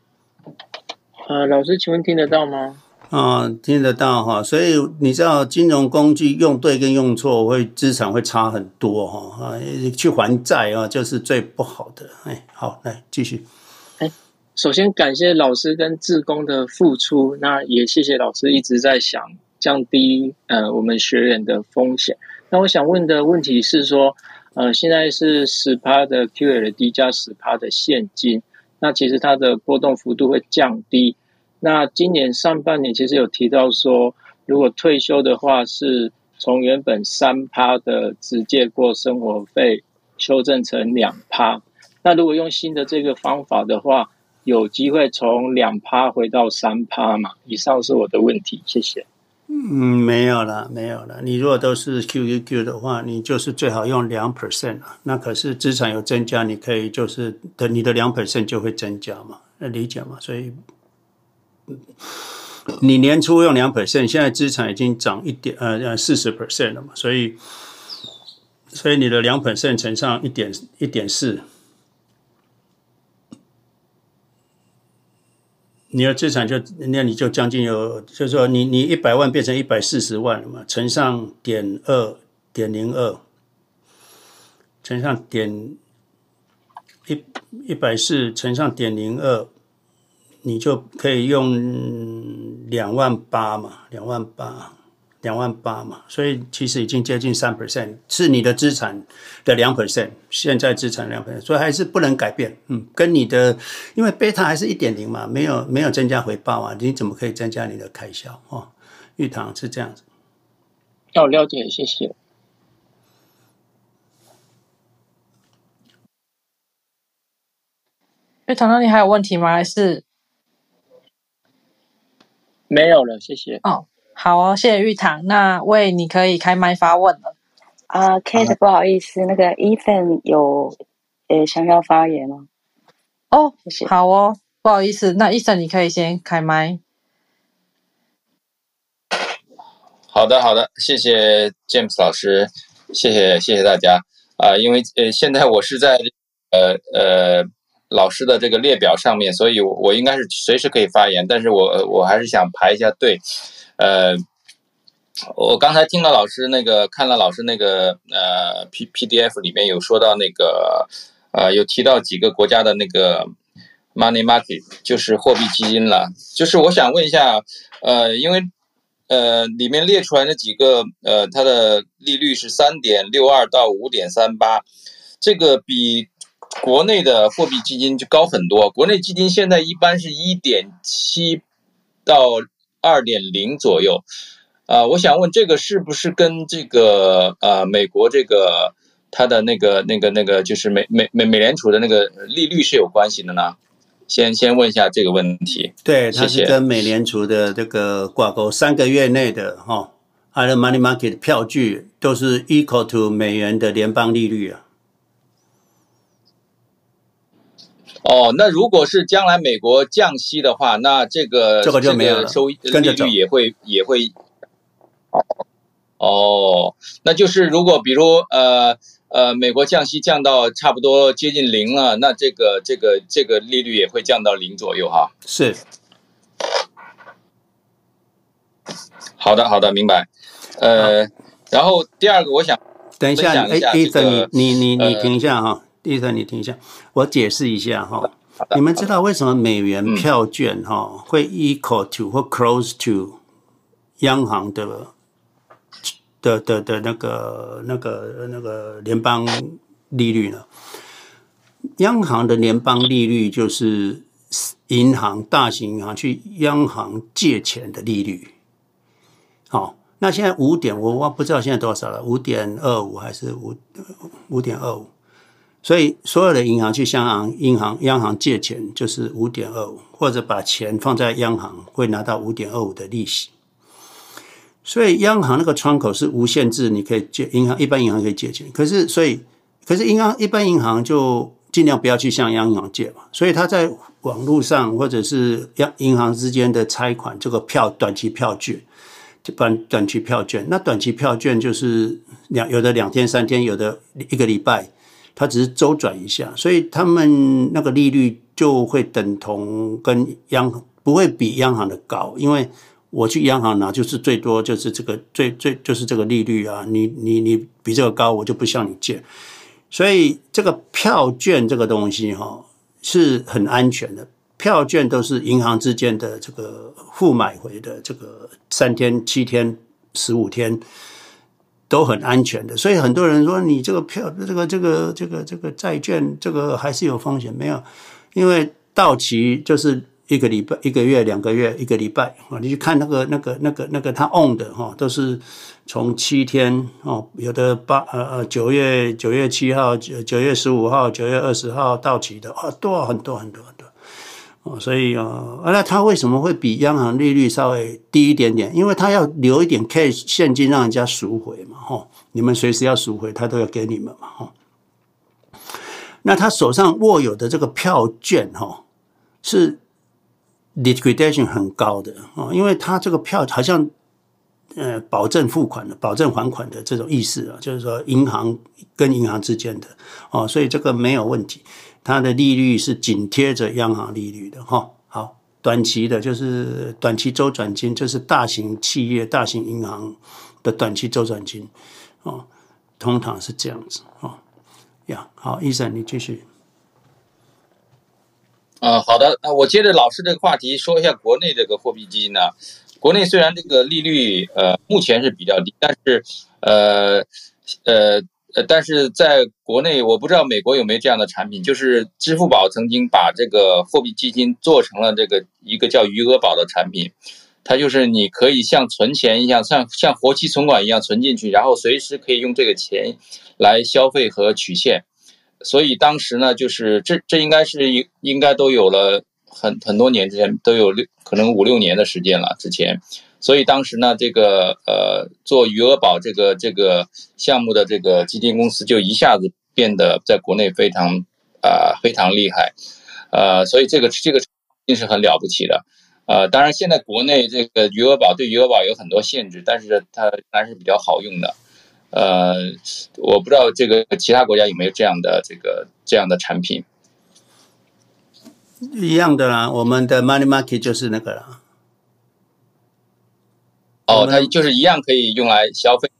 呃，老师，请问听得到吗？嗯，听得到哈。所以你知道金融工具用对跟用错，会资产会差很多哈。啊，去还债啊，就是最不好的。哎，好，来继续。首先感谢老师跟志工的付出，那也谢谢老师一直在想降低呃我们学员的风险。那我想问的问题是说，呃现在是十趴的 QLD 加十趴的现金，那其实它的波动幅度会降低。那今年上半年其实有提到说，如果退休的话，是从原本三趴的直接过生活费修正成两趴。那如果用新的这个方法的话，有机会从两趴回到三趴嘛？以上是我的问题，谢谢。嗯，没有了，没有了。你如果都是 QQQ 的话，你就是最好用两 percent 啊。那可是资产有增加，你可以就是的，你的两 percent 就会增加嘛，理解嘛？所以，你年初用两 percent，现在资产已经涨一点呃呃四十 percent 了嘛，所以，所以你的两 percent 乘上一点一点四。你的资产就那你就将近有，就是说你你一百万变成一百四十万了嘛，乘上点二点零二，乘上点一一百四乘上点零二，你就可以用两万八嘛，两万八。两万八嘛，所以其实已经接近三 percent，是你的资产的两 percent，现在资产两 percent，所以还是不能改变。嗯，跟你的，因为贝塔还是一点零嘛，没有没有增加回报啊，你怎么可以增加你的开销？哦，玉堂是这样子。要了解，谢谢。玉堂，那你还有问题吗？还是没有了？谢谢。哦。好哦，谢谢玉堂。那喂，你可以开麦发问了。啊、uh,，Kate，不好意思，那个 Ethan 有呃想要发言吗？哦，谢谢。好哦，不好意思，那 Ethan 你可以先开麦。好的，好的，谢谢 James 老师，谢谢谢谢大家啊、呃，因为呃现在我是在呃呃老师的这个列表上面，所以我我应该是随时可以发言，但是我我还是想排一下队。呃，我刚才听到老师那个看了老师那个呃 P PDF 里面有说到那个呃有提到几个国家的那个 money market 就是货币基金了，就是我想问一下，呃，因为呃里面列出来那几个呃它的利率是三点六二到五点三八，这个比国内的货币基金就高很多，国内基金现在一般是一点七到。二点零左右，啊、呃，我想问这个是不是跟这个呃美国这个它的那个那个那个就是美美美美联储的那个利率是有关系的呢？先先问一下这个问题。对，它是跟美联储的这个挂钩，三个月内的哈它的 money market 票据都是 equal to 美元的联邦利率啊。哦，那如果是将来美国降息的话，那这个这个就没有了，收益利率也会也会。哦，那就是如果比如呃呃美国降息降到差不多接近零了，那这个这个这个利率也会降到零左右哈。是。好的，好的，明白。呃，然后第二个，我想等一下，哎，Ethan，你你你你停一下哈，Ethan，你听一下，我解释一下哈。你们知道为什么美元票券哈会 equal to 或 close to 央行的的的的那个那个那个联邦利率呢？央行的联邦利率就是银行大型银行去央行借钱的利率。好。那现在五点，我我不知道现在多少了，五点二五还是五五点二五？所以所有的银行去向央行、银行、央行借钱就是五点二五，或者把钱放在央行会拿到五点二五的利息。所以央行那个窗口是无限制，你可以借银行，一般银行可以借钱。可是所以，可是银行一般银行就尽量不要去向央行借嘛。所以他在网络上或者是央银行之间的拆款，这个票短期票据。短短期票券，那短期票券就是两有的两天三天，有的一个礼拜，它只是周转一下，所以他们那个利率就会等同跟央不会比央行的高，因为我去央行拿就是最多就是这个最最就是这个利率啊，你你你比这个高，我就不向你借，所以这个票券这个东西哈是很安全的。票券都是银行之间的这个互买回的，这个三天、七天、十五天都很安全的。所以很多人说，你这个票、这个、这个、这个、这个债券，这个还是有风险。没有，因为到期就是一个礼拜、一个月、两个月、一个礼拜啊。你去看那个、那个、那个、那个他 on 的哈，都是从七天哦，有的八呃呃九月九月七号、九九月十五号、九月二十号到期的啊，多很多很多。所以啊，那它为什么会比央行利率稍微低一点点？因为它要留一点 cash 现金让人家赎回嘛，哈，你们随时要赎回，它都要给你们嘛，哈。那他手上握有的这个票券，哈，是 liquidation 很高的哦，因为他这个票好像呃保证付款的、保证还款的这种意思啊，就是说银行跟银行之间的哦，所以这个没有问题。它的利率是紧贴着央行利率的哈，好，短期的就是短期周转金，就是大型企业、大型银行的短期周转金，哦，通常是这样子哦，呀，好，医生你继续。啊，好的，那我接着老师这个话题说一下国内这个货币基金呢。国内虽然这个利率呃目前是比较低，但是呃呃。呃，但是在国内，我不知道美国有没有这样的产品，就是支付宝曾经把这个货币基金做成了这个一个叫余额宝的产品，它就是你可以像存钱一样，像像活期存款一样存进去，然后随时可以用这个钱来消费和取现。所以当时呢，就是这这应该是应应该都有了很很多年之前，都有六可能五六年的时间了之前。所以当时呢，这个呃做余额宝这个这个项目的这个基金公司就一下子变得在国内非常啊、非常厉害，呃，所以这个这个定是很了不起的，呃，当然现在国内这个余额宝对余额宝有很多限制，但是它还是比较好用的，呃，我不知道这个其他国家有没有这样的这个这样的产品，一样的啦，我们的 Money Market 就是那个了。哦，它就是一样可以用来消费，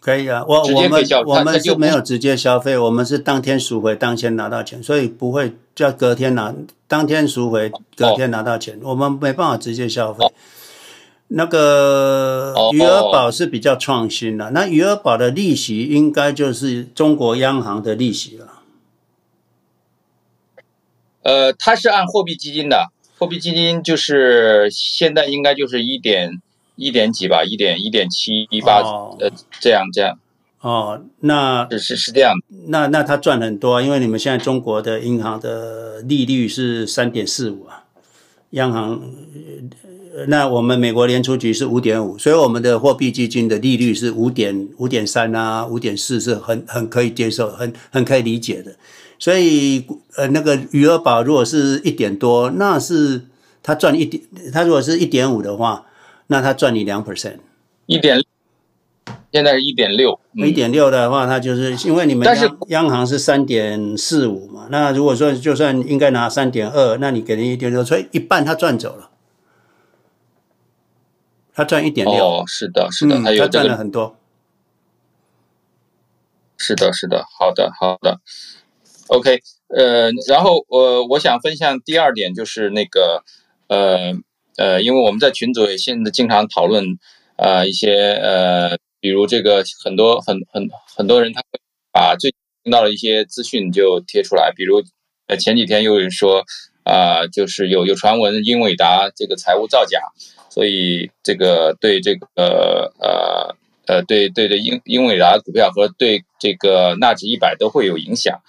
可以啊。我我们我们是没有直接消费，我们是当天赎回，当天拿到钱，所以不会叫隔天拿，当天赎回，隔天拿到钱。我们没办法直接消费。那个余额宝是比较创新的，那余额宝的利息应该就是中国央行的利息了。呃，它是按货币基金的，货币基金就是现在应该就是一点。一点几吧，一点一点七一八，呃，这样这样。哦，那是是是这样。那那他赚很多，因为你们现在中国的银行的利率是三点四五啊，央行那我们美国联储局是五点五，所以我们的货币基金的利率是五点五点三啊，五点四是很很可以接受，很很可以理解的。所以呃，那个余额宝如果是一点多，那是他赚一点，他如果是一点五的话，那他赚你两 percent，一点。现在是一点六，一点六的话，它就是因为你们央央行是三点四五嘛。那如果说就算应该拿三点二，那你给人一点六，所以一半他赚走了，他赚一点六。哦，是的，是的，嗯、他有赚了很多。是的，是的，好的，好的。OK，呃，然后我、呃、我想分享第二点就是那个，呃呃，因为我们在群组也现在经常讨论、呃、一些呃。比如这个很多很很很多人他会把最听到的一些资讯就贴出来，比如呃前几天有人说啊、就是有有传闻英伟达这个财务造假，所以这个对这个呃呃对对对英英伟达股票和对这个纳指一百都会有影响、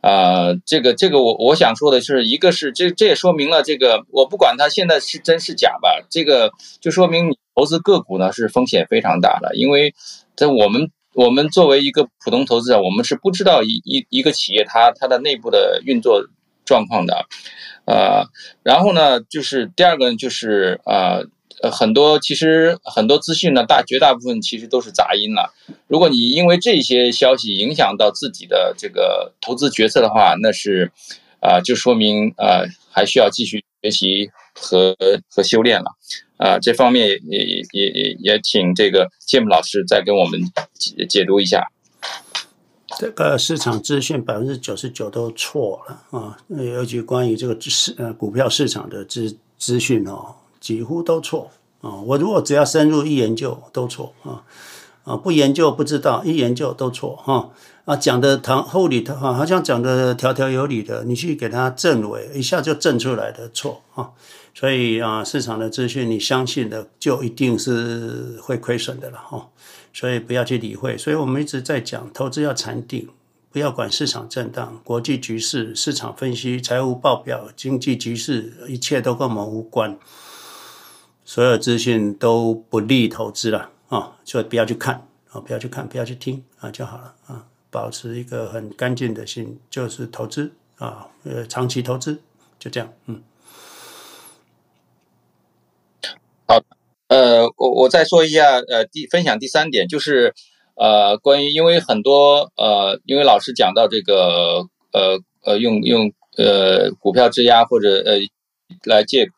呃，这个这个我我想说的是，一个是这这也说明了这个我不管它现在是真是假吧，这个就说明你。投资个股呢是风险非常大的，因为在我们我们作为一个普通投资者，我们是不知道一一一个企业它它的内部的运作状况的，呃，然后呢，就是第二个，就是呃呃很多其实很多资讯呢，大绝大部分其实都是杂音了。如果你因为这些消息影响到自己的这个投资决策的话，那是啊、就说明呃还需要继续学习和和修炼了。啊，这方面也也也也请这个杰姆老师再跟我们解解读一下。这个市场资讯百分之九十九都错了啊，尤其关于这个市呃股票市场的资资讯哦，几乎都错啊。我如果只要深入一研究，都错啊啊，不研究不知道，一研究都错哈啊，讲的堂厚里头哈，好像讲的条条有理的，你去给他证伪，一下就证出来的错啊。所以啊，市场的资讯你相信的，就一定是会亏损的了哈。所以不要去理会。所以我们一直在讲，投资要禅定，不要管市场震荡、国际局势、市场分析、财务报表、经济局势，一切都跟我们无关。所有资讯都不利投资了啊，所以不要去看啊，不要去看，不要去听啊就好了啊。保持一个很干净的心，就是投资啊，呃，长期投资就这样，嗯。好，呃，我我再说一下，呃，第分享第三点就是，呃，关于因为很多呃，因为老师讲到这个，呃呃，用用呃股票质押或者呃来借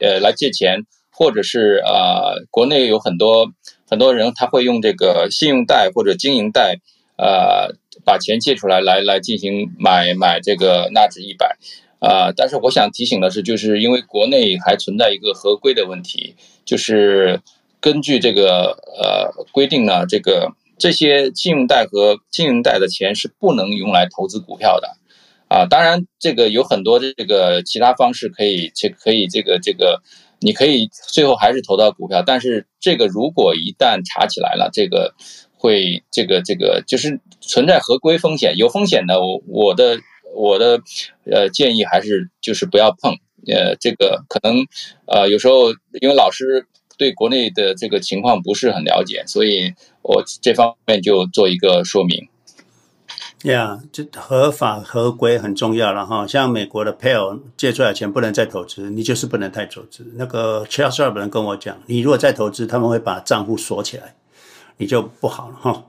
呃来借钱，或者是啊、呃，国内有很多很多人他会用这个信用贷或者经营贷，呃，把钱借出来来来进行买买这个纳指一百。啊、但是我想提醒的是，就是因为国内还存在一个合规的问题，就是根据这个呃规定呢，这个这些信用贷和经营贷的钱是不能用来投资股票的，啊、当然这个有很多这个其他方式可以，这可以这个这个，你可以最后还是投到股票，但是这个如果一旦查起来了，这个会这个这个就是存在合规风险，有风险的，我我的。我的呃建议还是就是不要碰，呃，这个可能呃有时候因为老师对国内的这个情况不是很了解，所以我这方面就做一个说明。呀，这合法合规很重要了哈。像美国的 PEL 借出来钱不能再投资，你就是不能再投资。那个 Charles 人跟我讲，你如果再投资，他们会把账户锁起来，你就不好了哈。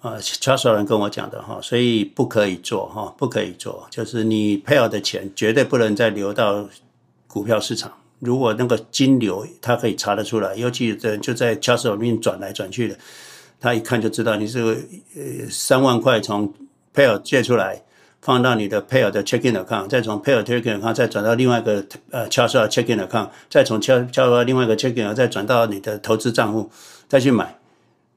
啊，超少人跟我讲的哈，所以不可以做哈，不可以做，就是你配偶的钱绝对不能再流到股票市场。如果那个金流他可以查得出来，尤其在就在超市里面转来转去的，他一看就知道你是呃三万块从配偶借出来，放到你的配偶的 checking account，再从配偶 checking account 再转到另外一个呃超市的 checking account，再从超超市另外一个 checking account 再转到你的投资账户，再去买。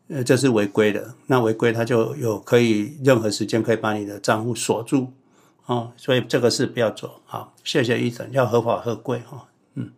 呃，这是违规的。那违规，他就有可以任何时间可以把你的账户锁住，哦，所以这个是不要做。好，谢谢医生，要合法合规哈。嗯，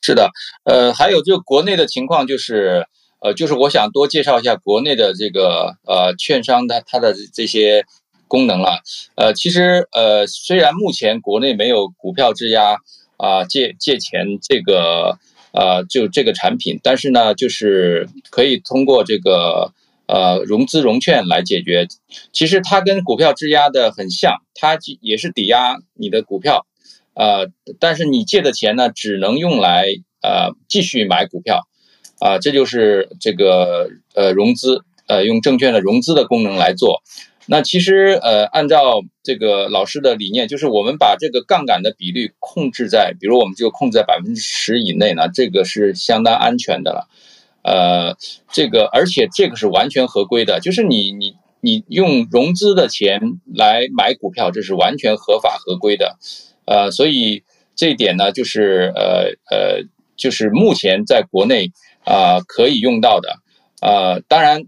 是的，呃，还有就国内的情况就是，呃，就是我想多介绍一下国内的这个呃券商它它的这些功能了。呃，其实呃，虽然目前国内没有股票质押。啊借借钱这个呃就这个产品，但是呢，就是可以通过这个呃融资融券来解决。其实它跟股票质押的很像，它也是抵押你的股票，呃，但是你借的钱呢，只能用来呃继续买股票，啊，这就是这个呃融资。呃，用证券的融资的功能来做，那其实呃，按照这个老师的理念，就是我们把这个杠杆的比率控制在，比如我们就控制在百分之十以内呢，这个是相当安全的了。呃，这个而且这个是完全合规的，就是你你你用融资的钱来买股票，这是完全合法合规的。呃，所以这一点呢，就是呃呃，就是目前在国内啊，可以用到的。呃，当然，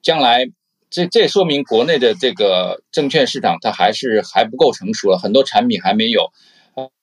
将来这这说明国内的这个证券市场它还是还不够成熟了，很多产品还没有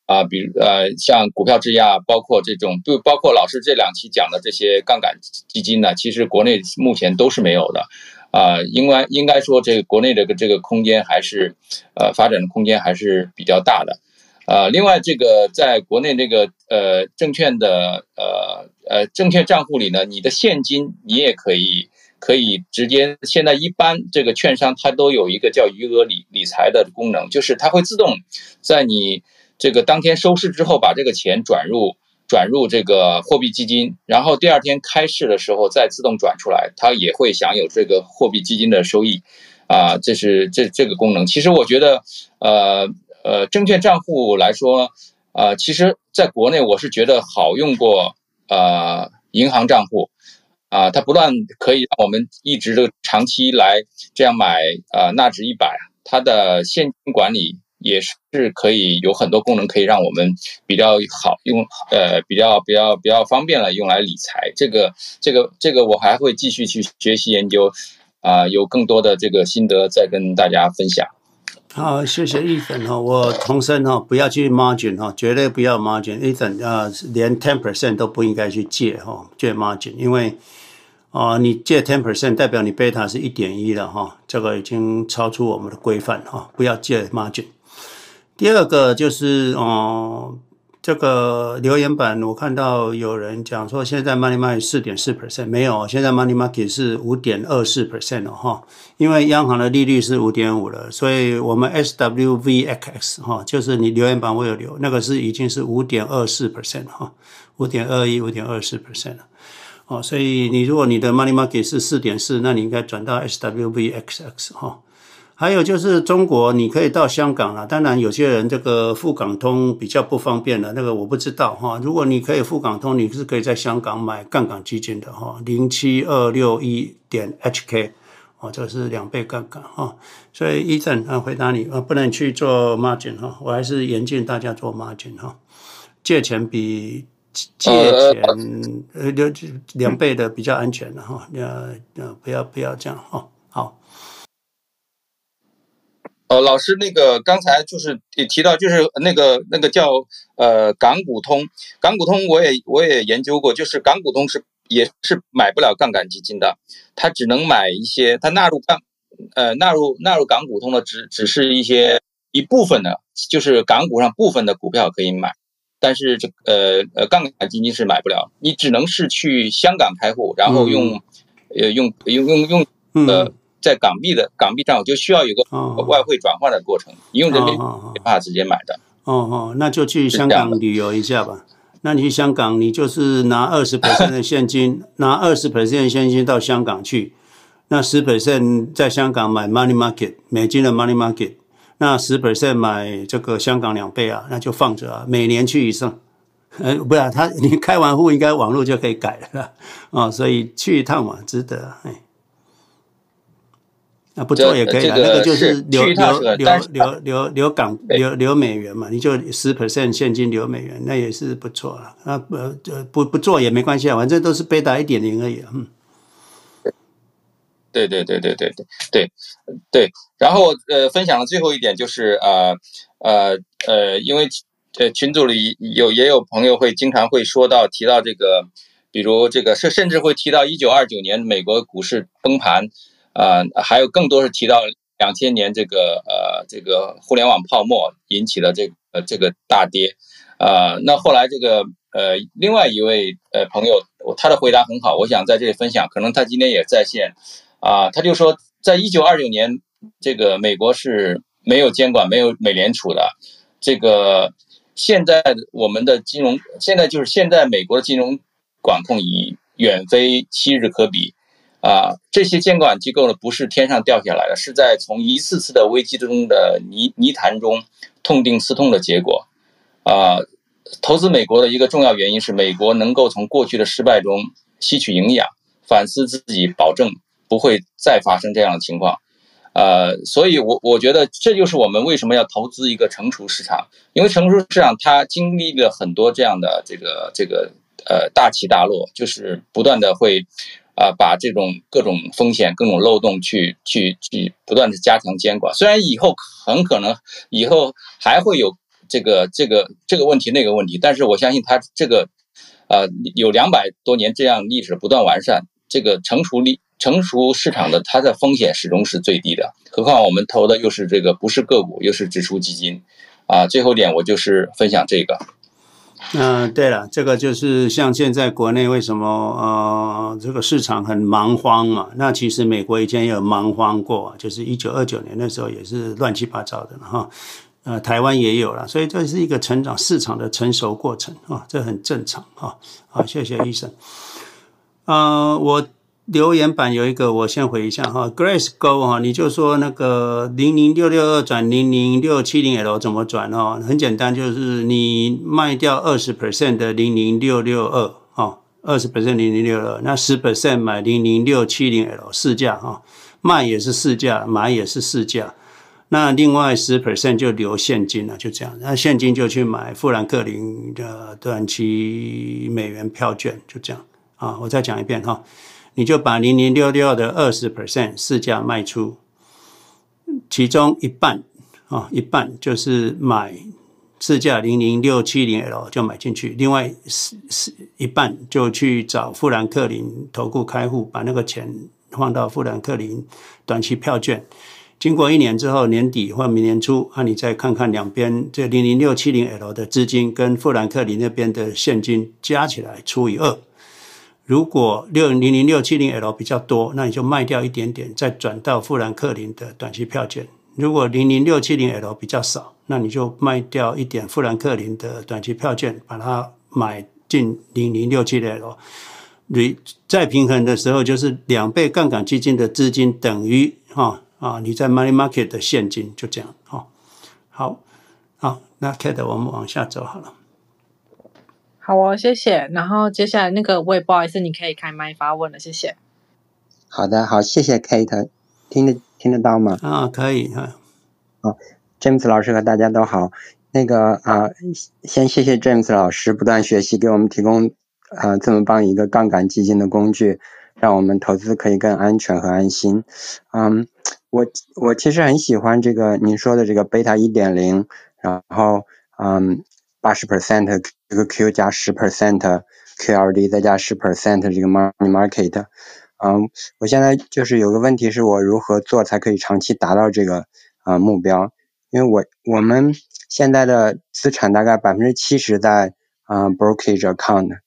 啊，比如呃像股票质押，包括这种就包括老师这两期讲的这些杠杆基金呢，其实国内目前都是没有的啊，应该应该说这个国内这个这个空间还是呃发展的空间还是比较大的。呃，另外，这个在国内这个呃证券的呃呃证券账户里呢，你的现金你也可以可以直接。现在一般这个券商它都有一个叫余额理理财的功能，就是它会自动在你这个当天收市之后把这个钱转入转入这个货币基金，然后第二天开市的时候再自动转出来，它也会享有这个货币基金的收益啊，这是这这个功能。其实我觉得呃。呃，证券账户来说，呃，其实在国内我是觉得好用过呃银行账户，啊、它不但可以让我们一直的长期来这样买呃纳指一百，它的现金管理也是可以有很多功能可以让我们比较好用，呃，比较比较比较方便了用来理财。这个这个这个我还会继续去学习研究，啊、有更多的这个心得再跟大家分享。好，谢谢 Ethan 哈，我重申哈，不要去 margin 哈，绝对不要 margin。Ethan 啊，连 ten percent 都不应该去借哈，借 margin，因为啊，你借 ten percent 代表你贝塔是一点一了哈，这个已经超出我们的规范哈，不要借 margin。第二个就是哦。这个留言板我看到有人讲说，现在 money market 四点四 percent 没有，现在 money market 是五点二四 percent 了哈，因为央行的利率是五点五了，所以我们 S W V X X 哈，就是你留言板我有留，那个是已经是五点二四 percent 哈，五点二一、五点二四 percent 了，哦，所以你如果你的 money market 是四点四，那你应该转到 SWVXX 哈。还有就是中国，你可以到香港了。当然，有些人这个赴港通比较不方便了，那个我不知道哈。如果你可以赴港通，你是可以在香港买杠杆基金的哈，零七二六一点 HK 哦，这是两倍杠杆哈。所以，Ethan 啊，回答你啊，不能去做 margin 哈，我还是严禁大家做 margin 哈。借钱比借钱呃两两倍的比较安全的哈，呃呃，不要不要这样哈。呃，老师，那个刚才就是也提到，就是那个那个叫呃港股通，港股通我也我也研究过，就是港股通是也是买不了杠杆基金的，它只能买一些，它纳入杠呃纳入纳入港股通的只只是一些一部分的，就是港股上部分的股票可以买，但是这呃呃杠杆基金是买不了，你只能是去香港开户，然后用、嗯、呃用用用用呃。嗯在港币的港币上，就需要有个外汇转换的过程，你用人民币没办法直接买的。哦哦，那就去香港旅游一下吧。那你去香港，你就是拿二十 percent 的现金，拿二十 percent 的现金到香港去，那十 percent 在香港买 money market 美金的 money market，那十 percent 买这个香港两倍啊，那就放着啊，每年去一次。呃，不是他，你开完户应该网络就可以改了啊，所以去一趟嘛，值得哎。啊，不做也可以啊，这个、那个就是留留留留留留港留留美元嘛，你就十 percent 现金留美元，那也是不错了。啊不不不做也没关系啊，反正都是贝塔一点零而已。嗯，对对对对对对对对。然后呃，分享的最后一点就是呃呃呃，因为呃群组里有也有朋友会经常会说到提到这个，比如这个甚甚至会提到一九二九年美国股市崩盘。啊、呃，还有更多是提到两千年这个呃这个互联网泡沫引起的这、呃、这个大跌，呃，那后来这个呃，另外一位呃朋友，他的回答很好，我想在这里分享，可能他今天也在线啊、他就说，在一九二九年，这个美国是没有监管、没有美联储的，这个现在我们的金融，现在就是现在美国的金融管控已远非昔日可比。啊，这些监管机构呢，不是天上掉下来的，是在从一次次的危机中的泥泥潭中痛定思痛的结果。啊，投资美国的一个重要原因是，美国能够从过去的失败中吸取营养，反思自己，保证不会再发生这样的情况。呃，所以我我觉得这就是我们为什么要投资一个成熟市场，因为成熟市场它经历了很多这样的这个这个呃大起大落，就是不断的会。啊，把这种各种风险、各种漏洞去去去不断的加强监管。虽然以后很可能以后还会有这个这个这个问题那个问题，但是我相信它这个呃有两百多年这样历史不断完善，这个成熟力成熟市场的它的风险始终是最低的。何况我们投的又是这个不是个股，又是指数基金啊。最后一点我就是分享这个。嗯、对了，这个就是像现在国内为什么呃这个市场很蛮荒嘛？那其实美国以前也有蛮荒过，就是一九二九年那时候也是乱七八糟的哈。呃，台湾也有了，所以这是一个成长市场的成熟过程啊，这很正常哈。好，谢谢医生。呃，我。留言板有一个，我先回一下哈，Grace Go 哈，你就说那个零零六六二转零零六七零 L 怎么转哦？很简单，就是你卖掉二十 percent 的零零六六二哈，二十 percent 零零六二，那十 percent 买零零六七零 L 市价哈，卖也是市价，买也是市价，那另外十 percent 就留现金了，就这样，那现金就去买富兰克林的短期美元票券，就这样啊，我再讲一遍哈。你就把零零六六的二十 percent 市价卖出，其中一半啊，一半就是买市价零零六七零 L 就买进去，另外是是一半就去找富兰克林投顾开户，把那个钱放到富兰克林短期票券。经过一年之后，年底或明年初，啊，你再看看两边这零零六七零 L 的资金跟富兰克林那边的现金加起来除以二。如果六零零六七零 L 比较多，那你就卖掉一点点，再转到富兰克林的短期票券。如果零零六七零 L 比较少，那你就卖掉一点富兰克林的短期票券，把它买进零零六七零 L。你再平衡的时候，就是两倍杠杆基金的资金等于哈啊你在 Money Market 的现金，就这样哈。好，好，那 K 的我们往下走好了。好哦，谢谢。然后接下来那个我也不好意思，你可以开麦发问了，谢谢。好的，好，谢谢 Kate，听得听得到吗？啊，可以啊。好，James 老师和大家都好。那个啊，先谢谢 James 老师不断学习，给我们提供啊这么棒一个杠杆基金的工具，让我们投资可以更安全和安心。嗯，我我其实很喜欢这个您说的这个贝塔一点零，然后嗯。八十 percent 这个 Q 加十 percent QLD 再加十 percent 这个 money market，嗯，我现在就是有个问题是我如何做才可以长期达到这个啊、目标？因为我我们现在的资产大概百分之七十在啊、嗯、brokerage account，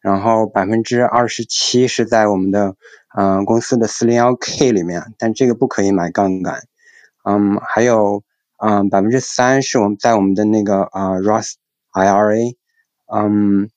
然后百分之二十七是在我们的嗯公司的四零幺 K 里面，但这个不可以买杠杆，嗯，还有嗯百分之三是我们在我们的那个啊 Roth IRA，嗯，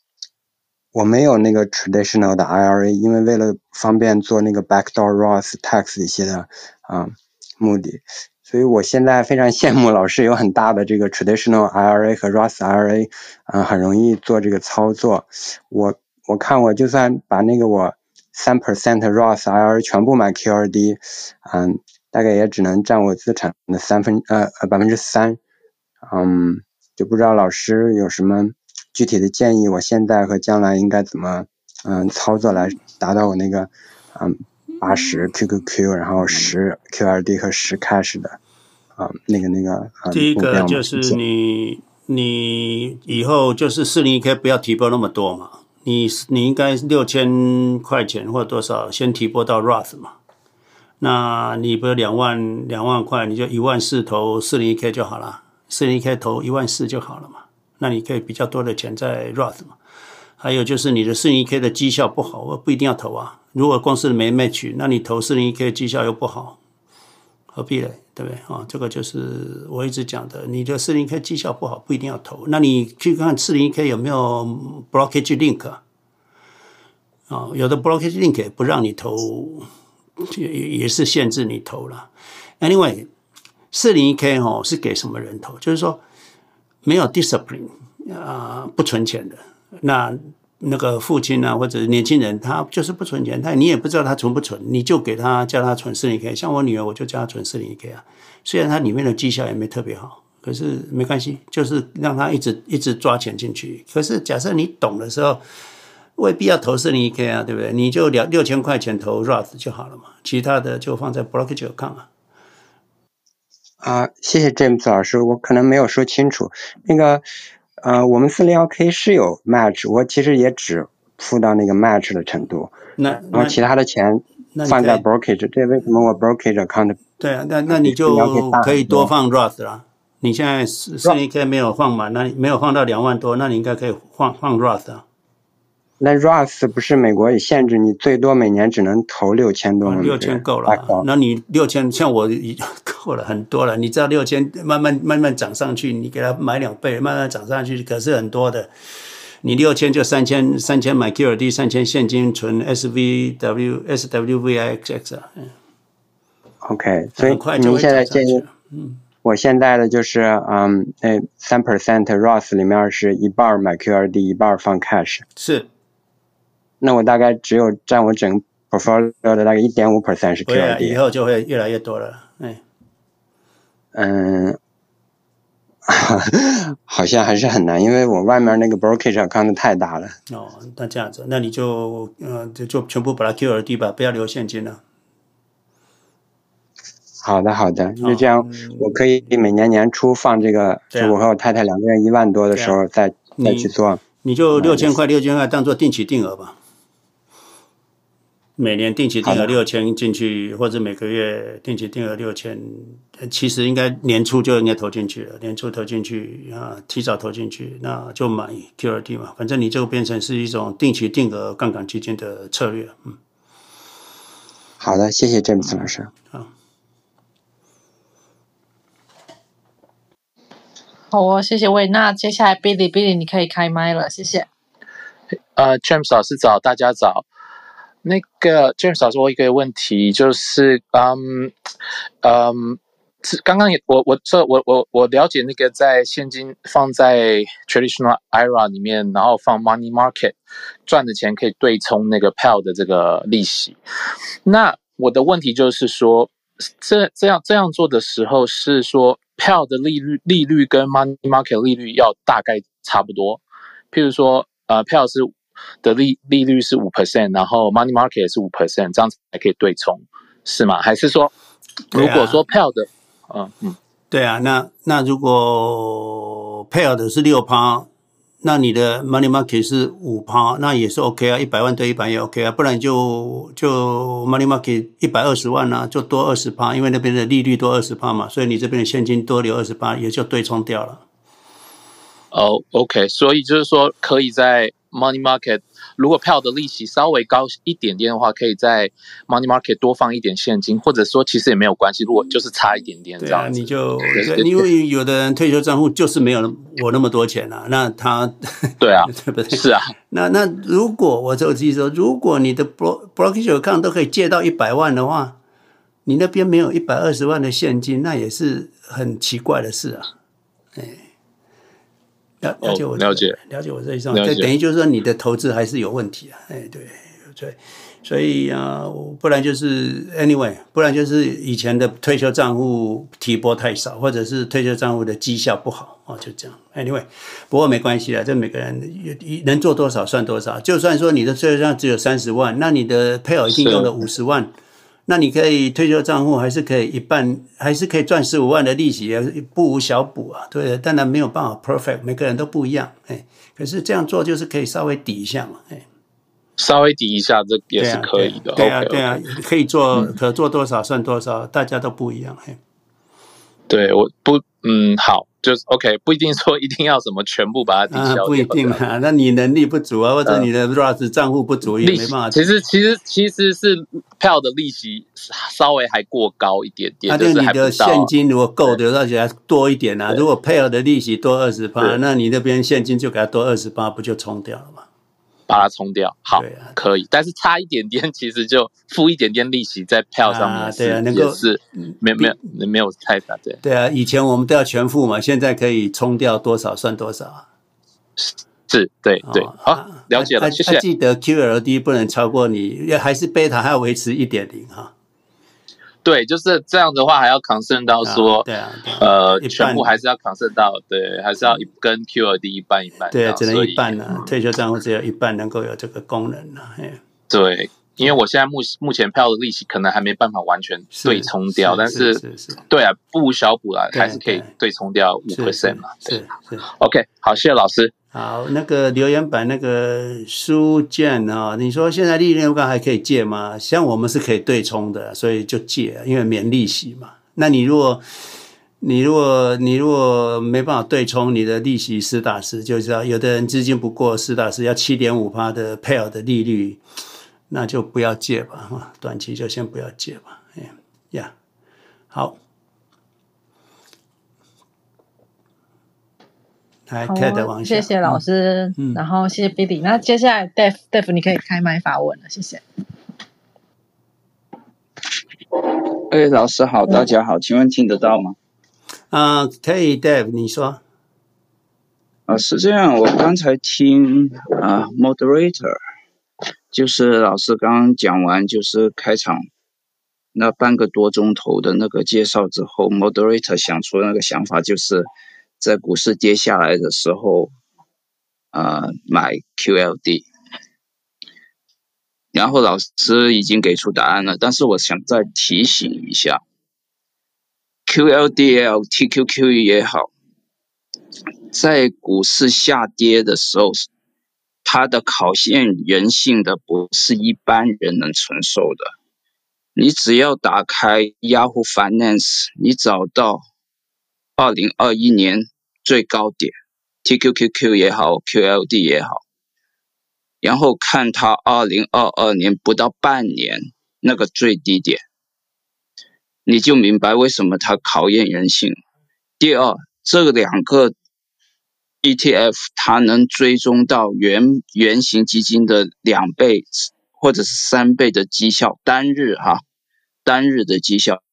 我没有那个 traditional 的 IRA，因为为了方便做那个 backdoor Roth tax 一些的啊目的，所以我现在非常羡慕老师有很大的这个 traditional IRA 和 Roth IRA，嗯，很容易做这个操作。我我看我就算把那个我三 percent Roth IRA 全部买 QRD，嗯，大概也只能占我资产的三分呃呃百分之三，嗯。就不知道老师有什么具体的建议，我现在和将来应该怎么嗯操作来达到我那个嗯八十 QQQ，然后十 QRD 和十 Cash 的啊那个那个、嗯、第一个就是你你以后就是四零一 K 不要提拨那么多嘛，你你应该六千块钱或多少先提拨到 Roth 嘛，那你不是两万两万块，你就一万四投四零一 K 就好了。四零一 K 投一万四就好了嘛，那你可以比较多的钱在 Roth 嘛。还有就是你的四零一 K 的绩效不好，我不一定要投啊。如果公司没 match，那你投四零一 K 绩效又不好，何必嘞？对不对啊？这个就是我一直讲的，你的四零一 K 绩效不好，不一定要投。那你去看四零一 K 有没有 blockage link 啊？啊，有的 blockage link 不让你投，也也是限制你投了。Anyway，四零一 K 哦是给什么人投？就是说没有 discipline 啊，不存钱的。那那个父亲啊，或者年轻人，他就是不存钱，他你也不知道他存不存，你就给他叫他存四零 k，。像我女儿，我就叫他存四零 k 啊。虽然它里面的绩效也没特别好，可是没关系，就是让他一直一直抓钱进去。可是假设你懂的时候。未必要投四零一 K 啊，对不对？你就两六千块钱投 Roth 就好了嘛，其他的就放在 brokerage account 啊。啊，谢谢 James 老师，我可能没有说清楚。那个，呃，我们四零幺 K 是有 match，我其实也只付到那个 match 的程度。那然后其他的钱放在 brokerage，这为什么我 brokerage account？对啊，那那你就可以多放 Roth 了。你现在四零一 K 没有放满，那你没有放到两万多，那你应该可以放放 Roth 啊。那 Roth 不是美国也限制你最多每年只能投六千多吗？六千够了，那你六千像我够了很多了。你知道六千慢慢慢慢涨上去，你给他买两倍，慢慢涨上去，可是很多的。你六千就三千，三千买 QRD，三千现金存 SVW SWVIXX 啊。嗯。OK，所以您现在建议，嗯，我现在的就是嗯，那三 percent Roth 里面是一半买 QRD，一半放 cash。是。那我大概只有占我整 portfolio 的大概一点五 percent 是 QRD，以后就会越来越多了。哎，嗯，好像还是很难，因为我外面那个 brokerage account 太大了。哦，那这样子，那你就嗯，就就全部把它 QRD 吧，不要留现金了。好的，好的，就这样，嗯、我可以每年年初放这个，就我和我太太两个人一万多的时候再再去做。你，你就六千块，六千块当做定期定额吧。每年定期定额六千进去，或者每个月定期定额六千，其实应该年初就应该投进去了。年初投进去啊，提早投进去，那就买 QRD 嘛。反正你就变成是一种定期定额杠杆基金的策略。嗯，好的，谢谢詹姆斯老师。好，好哦，谢谢魏。那接下来 Billy Billy 你可以开麦了，谢谢。呃，James 老师早，大家早。那个 James 老师，我一个问题就是，嗯嗯，刚刚也我我这我我我了解那个在现金放在 traditional IRA 里面，然后放 money market 赚的钱可以对冲那个 PEL 的这个利息。那我的问题就是说，这这样这样做的时候，是说 PEL 的利率利率跟 money market 利率要大概差不多？譬如说，呃，PEL 是。的利利率是五 percent，然后 money market 也是五 percent，这样子才可以对冲，是吗？还是说，如果说 Pell 的，嗯嗯，对啊，那那如果 Pell 的是六趴，那你的 money market 是五趴，那也是 OK 啊，一百万对一百也 OK 啊，不然就就 money market 一百二十万啊，就多二十趴，因为那边的利率多二十趴嘛，所以你这边的现金多留二十趴，也就对冲掉了。哦，OK，所以就是说可以在。Money market 如果票的利息稍微高一点点的话，可以在 Money market 多放一点现金，或者说其实也没有关系。如果就是差一点点这样，你就因为有的人退休账户就是没有我那么多钱啊，那他 对啊，对不对？是啊，那那如果我就记说，如果你的 brokerage account 都可以借到一百万的话，你那边没有一百二十万的现金，那也是很奇怪的事啊，哎。了了解我、哦、了解了解我这一种，这等于就是说你的投资还是有问题啊！哎，对对，所以啊，不然就是 anyway，不然就是以前的退休账户提拨太少，或者是退休账户的绩效不好哦，就这样。anyway，不过没关系啦，这每个人能做多少算多少。就算说你的退休账只有三十万，那你的配偶一定用了五十万。那你可以退休账户还是可以一半，还是可以赚十五万的利息，也不无小补啊。对，当然没有办法 perfect，每个人都不一样。哎，可是这样做就是可以稍微抵一下嘛。哎，稍微抵一下，这也是可以的。对啊，对啊，对啊，可以做，可做多少算多少，大家都不一样。哎，对，我不，嗯，好，就是 OK，不一定说一定要什么全部把它抵消掉，啊，不一定啊，那你能力不足啊，或者你的 Roth 账户不足也没办法。其实其实其实是票的利息稍微还过高一点点，那就你的现金如果够的，而且还多一点啊。如果配合的利息多二十八，那你那边现金就给他多二十八，不就冲掉了吗？把它冲掉，好，啊、可以，但是差一点点，其实就付一点点利息在票上面，对啊，能够是没没有没有太大对。对啊，以前我们都要全付嘛，现在可以冲掉多少算多少啊？是，是对对，哦、好，了解了，啊、谢谢。记得 QLD 不能超过你，要还是贝塔还要维持一点零哈。对，就是这样的话，还要 concern 到说，对啊，呃，全部还是要 concern 到，对，还是要跟 QLD 一半一半，对，只能一半呢。退休账户只有一半能够有这个功能了，对，因为我现在目目前票的利息可能还没办法完全对冲掉，但是，对啊，不无小补啦，还是可以对。冲掉五 percent 嘛，是是，OK，好，谢谢老师。好，那个留言板那个书建啊，你说现在利率高还可以借吗？像我们是可以对冲的，所以就借，因为免利息嘛。那你如果你如果你如果没办法对冲，你的利息实打实，就知道有的人资金不过实打实要七点五趴的配偶的利率，那就不要借吧，哈，短期就先不要借吧。哎呀，好。好，谢谢老师，嗯、然后谢谢 Billy。那接下来 Dave，Dave 你可以开麦发问了，谢谢。哎，老师好，大家好，请问听得到吗？啊、呃，可以，Dave，你说。啊，是这样，我刚才听啊，Moderator，就是老师刚刚讲完，就是开场那半个多钟头的那个介绍之后，Moderator 想出那个想法就是。在股市跌下来的时候，呃，买 QLD，然后老师已经给出答案了，但是我想再提醒一下，QLDL、TQQE 也好，在股市下跌的时候，它的考验人性的不是一般人能承受的。你只要打开 Yahoo Finance，你找到。二零二一年最高点，TQQQ 也好，QLD 也好，然后看它二零二二年不到半年那个最低点，你就明白为什么它考验人性。第二，这两个 ETF 它能追踪到原原型基金的两倍或者是三倍的绩效，单日哈。单日的绩效，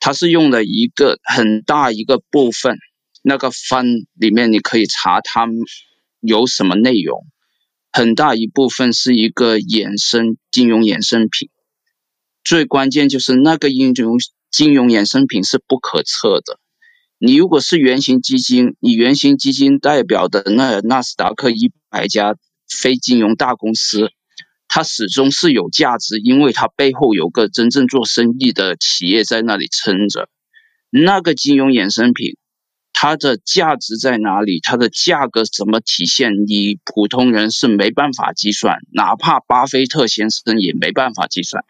它是用了一个很大一个部分，那个 fund 里面你可以查它有什么内容，很大一部分是一个衍生金融衍生品，最关键就是那个金融金融衍生品是不可测的，你如果是原型基金，你原型基金代表的那纳斯达克一百家非金融大公司。它始终是有价值，因为它背后有个真正做生意的企业在那里撑着。那个金融衍生品，它的价值在哪里？它的价格怎么体现？你普通人是没办法计算，哪怕巴菲特先生也没办法计算。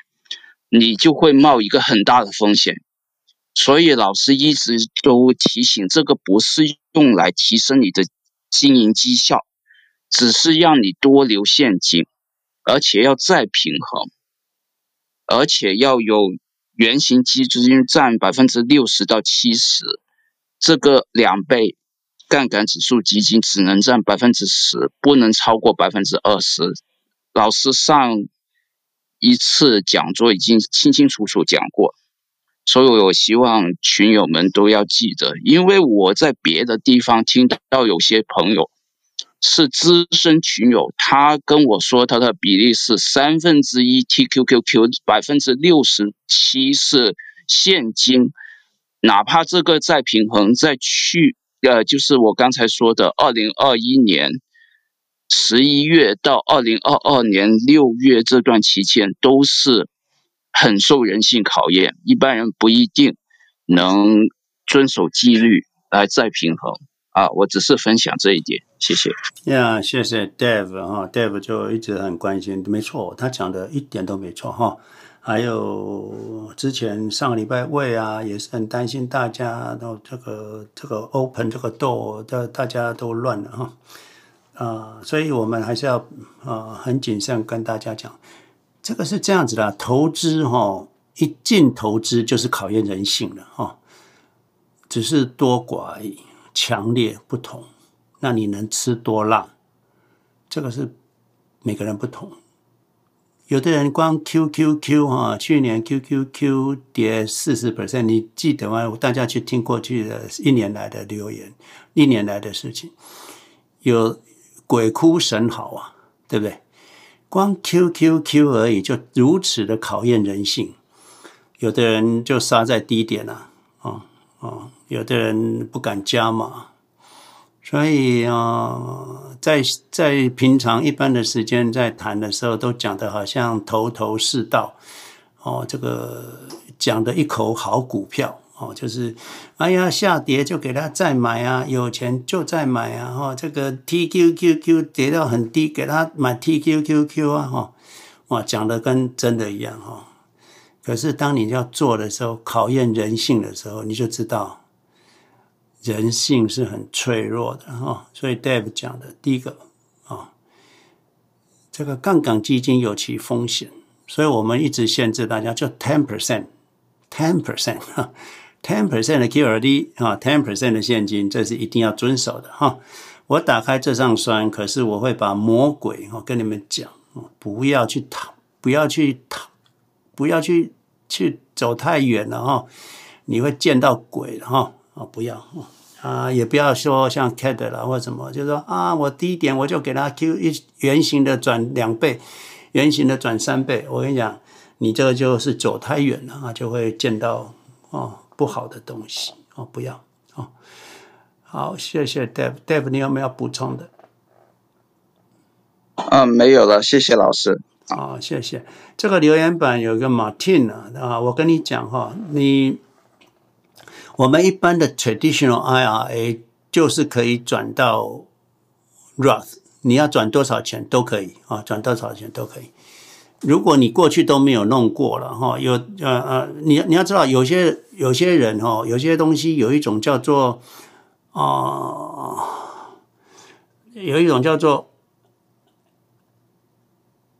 你就会冒一个很大的风险。所以老师一直都提醒，这个不是用来提升你的经营绩效，只是让你多留现金。而且要再平衡，而且要有原型基金占百分之六十到七十，这个两倍杠杆指数基金只能占百分之十，不能超过百分之二十。老师上一次讲座已经清清楚楚讲过，所以我希望群友们都要记得，因为我在别的地方听到有些朋友。是资深群友，他跟我说他的比例是三分之一 TQQQ，百分之六十七是现金，哪怕这个再平衡，再去呃，就是我刚才说的，二零二一年十一月到二零二二年六月这段期间，都是很受人性考验，一般人不一定能遵守纪律来再平衡。啊，我只是分享这一点，谢谢。呀谢谢 Dave 哈，Dave 就一直很关心，没错，他讲的一点都没错哈。还有之前上个礼拜魏啊，也是很担心大家都这个这个 open 这个 door 的大家都乱了哈啊、所以我们还是要啊、很谨慎跟大家讲，这个是这样子的，投资哈、哦、一进投资就是考验人性了哈、哦，只是多寡而已，强烈不同，那你能吃多辣？这个是每个人不同。有的人光 QQQ 哈，去年 QQQ 跌四十 percent，你记得吗？大家去听过去的一年来的留言，一年来的事情，有鬼哭神嚎啊，对不对？光 QQQ 而已，就如此的考验人性。有的人就杀在低点了，啊啊，有的人不敢加码。所以啊、在在平常一般的时间在谈的时候，都讲的好像头头是道哦，这个讲的一口好股票哦，就是哎呀下跌就给他再买啊，有钱就再买啊，哈、哦，这个 TQQQ 跌到很低，给他买 TQQQ 啊，哈、哦，哇，讲的跟真的一样哈、哦。可是当你要做的时候，考验人性的时候，你就知道。人性是很脆弱的哈，所以 Dave 讲的第一个啊，这个杠杆基金有其风险，所以我们一直限制大家就 ten percent，ten percent 哈，ten percent 的 QRD 啊，ten percent 的现金，这是一定要遵守的哈。我打开这张栓，可是我会把魔鬼哈跟你们讲，不要去逃，不要去逃，不要去去走太远了哈，你会见到鬼哈。哦，不要啊，也不要说像 CAD 啦或什么，就是说啊，我低点我就给它 Q 一圆形的转两倍，圆形的转三倍。我跟你讲，你这个就是走太远了啊，就会见到哦不好的东西哦，不要哦。好，谢谢 Dave。Dave，你有没有补充的？嗯，没有了，谢谢老师。好，谢谢。这个留言板有个 Martin 啊，我跟你讲哈，你。我们一般的 traditional IRA 就是可以转到 Roth，你要转多少钱都可以啊，转多少钱都可以。如果你过去都没有弄过了哈，有呃呃，你你要知道，有些有些人哈，有些东西有一种叫做啊、呃，有一种叫做。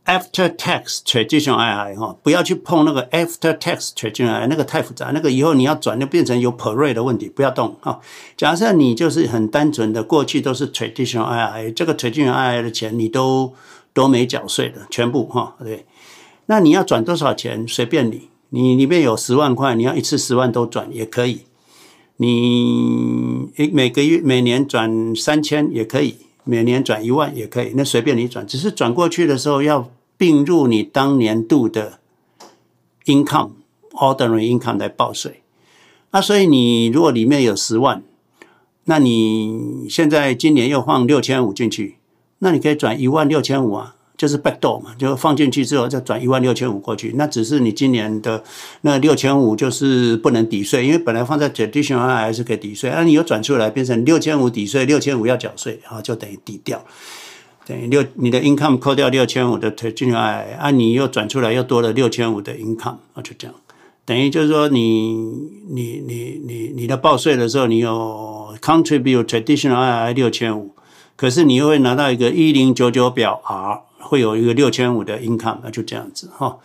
After tax traditional I I 哈，不要去碰那个 after tax traditional I I 那个太复杂，那个以后你要转就变成有 parade 的问题，不要动哈。假设你就是很单纯的过去都是 traditional I I，这个 traditional I I 的钱你都都没缴税的，全部哈，对。那你要转多少钱随便你，你里面有十万块，你要一次十万都转也可以。你每个月每年转三千也可以。每年转一万也可以，那随便你转，只是转过去的时候要并入你当年度的 income，ordinary income 来报税。那所以你如果里面有十万，那你现在今年又放六千五进去，那你可以转一万六千五啊。就是 backdoor 嘛，就放进去之后再转一万六千五过去，那只是你今年的那六千五就是不能抵税，因为本来放在 traditional 还是可以抵税，啊，你又转出来变成六千五抵税，六千五要缴税，啊，就等于抵掉，等于六你的 income 扣掉六千五的 traditional 啊，你又转出来又多了六千五的 income，啊，就这样，等于就是说你你你你你的报税的时候，你有 contribute traditional 六千五，可是你又会拿到一个一零九九表 R。会有一个六千五的 income，那就这样子哈，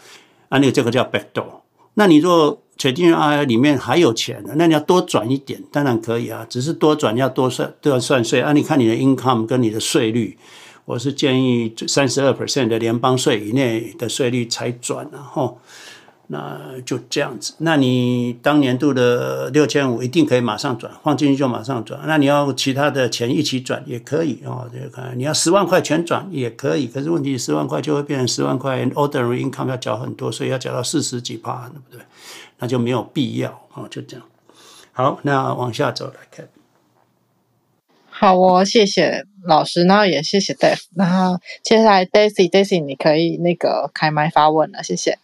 啊，那个这个叫 backdoor。那你若确定 I 里面还有钱的，那你要多转一点，当然可以啊，只是多转要多算都要算税啊。你看你的 income 跟你的税率，我是建议三十二 percent 的联邦税以内的税率才转啊，哈。那就这样子，那你当年度的六千五一定可以马上转，放进去就马上转。那你要其他的钱一起转也可以哦，这个你要十万块全转也可以，可是问题十万块就会变成十万块 ordinary income 要缴很多，所以要缴到四十几趴，对不对？那就没有必要哦，就这样。好，那往下走来看。好哦，谢谢老师，然后也谢谢 Dave，然后接下来 Daisy，Daisy 你可以那个开麦发问了，谢谢。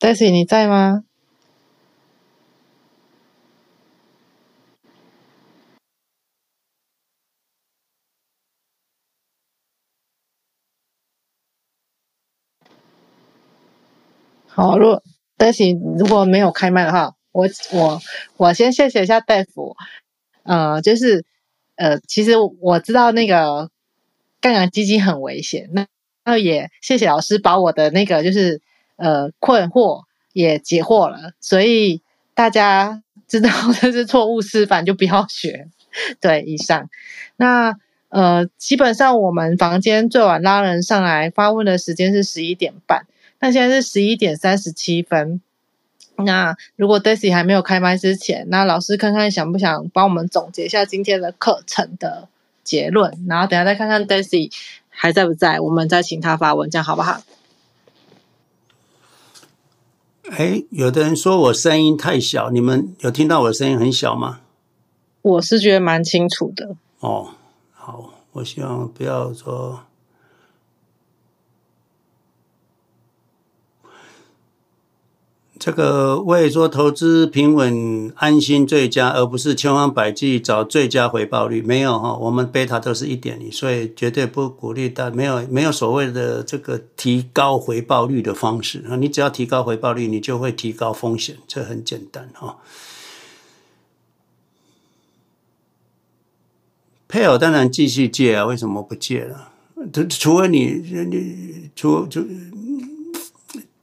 Daisy，你在吗？好，如 Daisy 如果没有开麦的话，我我我先谢谢一下大夫。呃，就是呃，其实我知道那个杠杆基金很危险，那那也谢谢老师把我的那个就是呃困惑也解惑了，所以大家知道这是错误示范就不要学。对，以上那呃，基本上我们房间最晚拉人上来发问的时间是十一点半，那现在是十一点三十七分。那如果 Daisy 还没有开麦之前，那老师看看想不想帮我们总结一下今天的课程的结论，然后等下再看看 Daisy 还在不在，我们再请他发问，这样好不好？哎，有的人说我声音太小，你们有听到我的声音很小吗？我是觉得蛮清楚的。哦，好，我希望不要说。这个为说投资平稳安心最佳，而不是千方百计找最佳回报率。没有哈，我们贝塔都是一点零，所以绝对不鼓励大。没有没有所谓的这个提高回报率的方式啊，你只要提高回报率，你就会提高风险，这很简单哈。配偶当然继续借啊，为什么不借了？除除非你你除除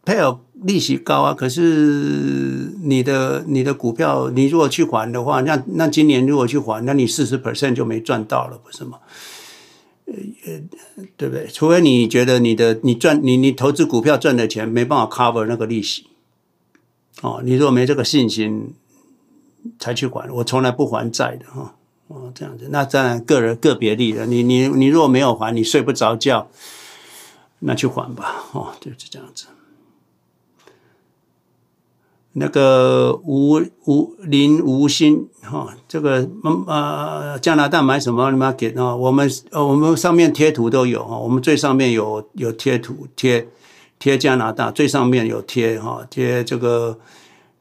配偶。利息高啊，可是你的你的股票，你如果去还的话，那那今年如果去还，那你四十 percent 就没赚到了，不是吗？呃，对不对？除非你觉得你的你赚你你投资股票赚的钱没办法 cover 那个利息，哦，你如果没这个信心才去还，我从来不还债的哈，哦，这样子，那当然个人个别利了。你你你如果没有还，你睡不着觉，那去还吧，哦，就是这样子。那个吴吴林吴鑫哈，这个呃加拿大买什么 market 啊？我们呃我们上面贴图都有哈，我们最上面有有贴图贴贴加拿大，最上面有贴哈贴这个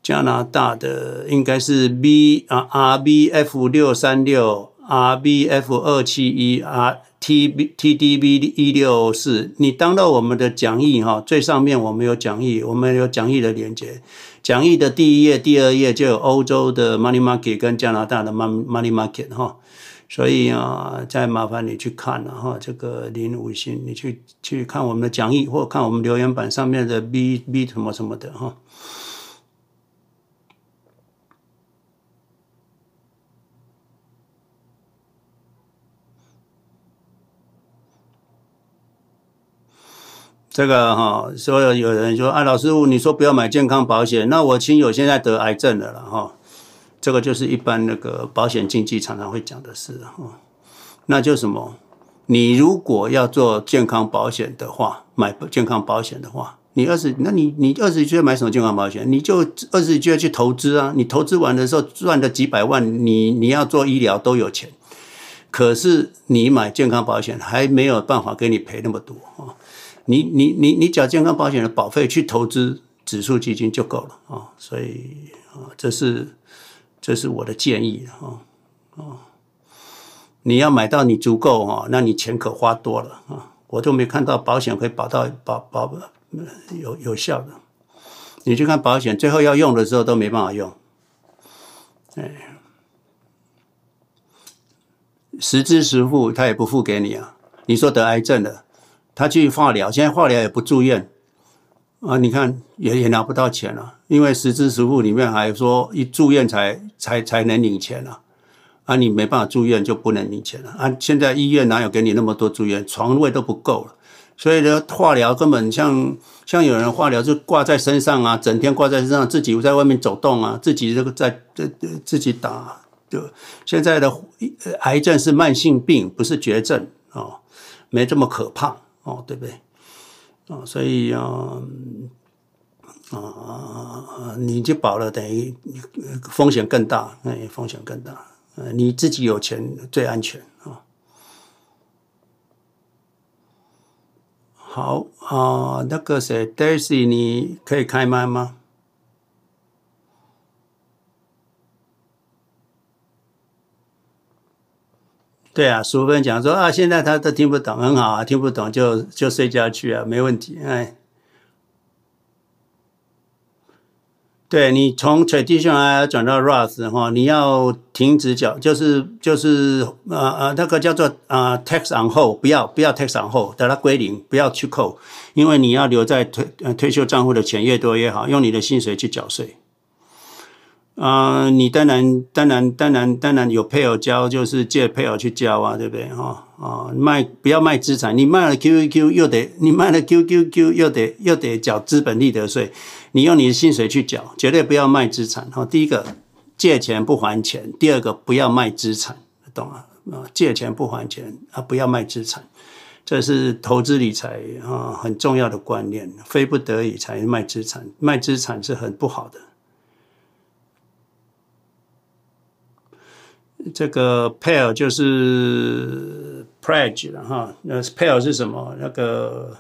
加拿大的应该是 B 啊 RBF 六三六 RBF 二七一 R TB TDB 一六四，你当到我们的讲义哈，最上面我们有讲义，我们有讲义的连接。讲义的第一页、第二页就有欧洲的 money market 跟加拿大的 money market 哈，所以啊，再麻烦你去看了哈，这个林五星，你去去看我们的讲义，或看我们留言板上面的 B B 什么什么的哈。这个哈，所有有人说啊，老师傅，你说不要买健康保险，那我亲友现在得癌症了了哈，这个就是一般那个保险经纪常常会讲的事哈。那就什么，你如果要做健康保险的话，买健康保险的话，你二十，那你你二十岁买什么健康保险？你就二十岁要去投资啊，你投资完的时候赚的几百万，你你要做医疗都有钱，可是你买健康保险还没有办法给你赔那么多啊。你你你你缴健康保险的保费去投资指数基金就够了啊，所以啊，这是这是我的建议啊啊，你要买到你足够啊，那你钱可花多了啊，我都没看到保险可以保到保保有有效的，你去看保险最后要用的时候都没办法用，哎，实支实付他也不付给你啊，你说得癌症了。他去化疗，现在化疗也不住院啊！你看也也拿不到钱了，因为实支实付里面还说一住院才才才能领钱了啊！你没办法住院就不能领钱了啊！现在医院哪有给你那么多住院床位都不够了，所以呢，化疗根本像像有人化疗就挂在身上啊，整天挂在身上，自己在外面走动啊，自己这个在这自己打，就现在的癌症是慢性病，不是绝症啊，没这么可怕。哦，对不对？哦，所以啊，啊、你就保了，等于风险更大，那哎，风险更大。呃，你自己有钱最安全啊、哦。好啊、那个谁，Daisy，你可以开麦吗？对啊，淑芬讲说啊，现在他都听不懂，很好啊，听不懂就就睡觉去啊，没问题。哎，对，你从 traditional 转到 Roth 哈，你要停止缴，就是就是呃呃那个叫做呃 tax on hold，不要不要 tax on hold，等它归零，不要去扣，因为你要留在退呃退休账户的钱越多越好，用你的薪水去缴税。啊、你当然当然当然当然有配偶交，就是借配偶去交啊，对不对哈？啊，卖不要卖资产，你卖了 QQQ 又得你卖了 QQQ 又得又得缴资本利得税，你用你的薪水去缴，绝对不要卖资产哈。第一个借钱不还钱，第二个不要卖资产，懂吗？啊，借钱不还钱啊，不要卖资产，这是投资理财啊很重要的观念，非不得已才卖资产，卖资产是很不好的。这个 pair 就是 pledge 了哈，那 pair 是什么？那个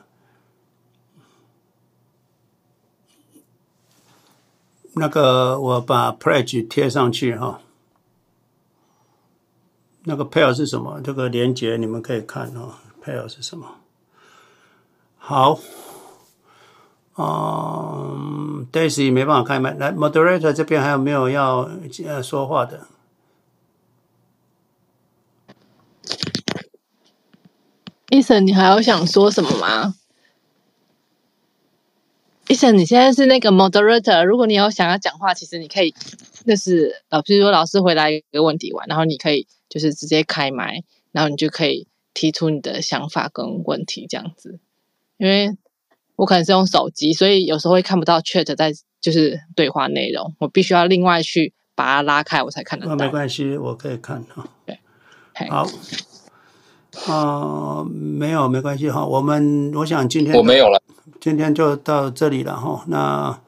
那个我把 pledge 贴上去哈。那个 pair 是什么？这个连接你们可以看哦，pair 是什么？好，嗯，Daisy 没办法开麦，来 moderator 这边还有没有要呃说话的？医生，你还有想说什么吗？医生，你现在是那个 moderator，如果你有想要讲话，其实你可以，就是呃，比如说老师回答一个问题完，然后你可以就是直接开麦，然后你就可以提出你的想法跟问题这样子。因为我可能是用手机，所以有时候会看不到 chat 在就是对话内容，我必须要另外去把它拉开，我才看得到。哦，没关系，我可以看啊。对，好。啊、呃，没有，没关系哈。我们我想今天我没有了，今天就到这里了哈。那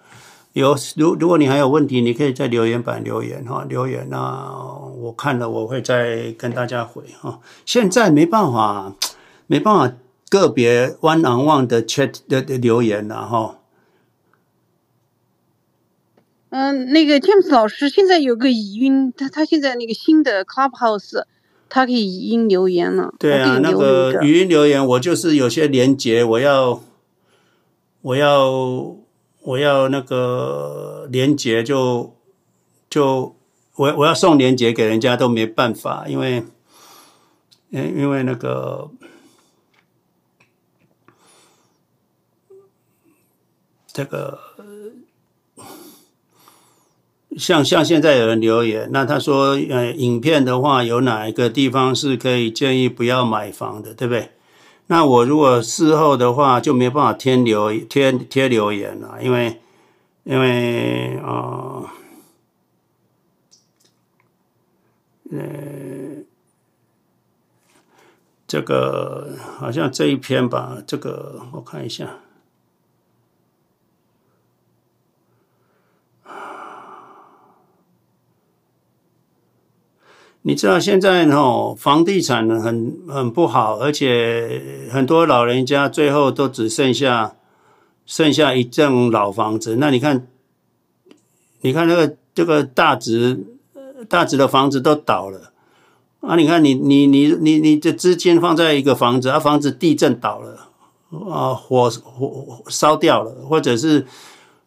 有如如果你还有问题，你可以在留言板留言哈，留言那我看了我会再跟大家回哈。现在没办法，没办法个别 one on one 的 chat 的的留言了哈。嗯，那个 James 老师现在有个语音，他他现在那个新的 Clubhouse。他可以语音留言了。对啊，那个语音留言，我就是有些连接，我要，我要，我要那个连接就就我我要送连接给人家都没办法，因为，因因为那个这个。像像现在有人留言，那他说，呃，影片的话有哪一个地方是可以建议不要买房的，对不对？那我如果事后的话就没办法贴留贴贴留言了，因为因为啊，呃，呃，这个好像这一篇吧，这个我看一下。你知道现在哦，房地产很很不好，而且很多老人家最后都只剩下剩下一栋老房子。那你看，你看那个这个大直大直的房子都倒了啊！你看你你你你你的资金放在一个房子，啊，房子地震倒了啊，火火烧掉了，或者是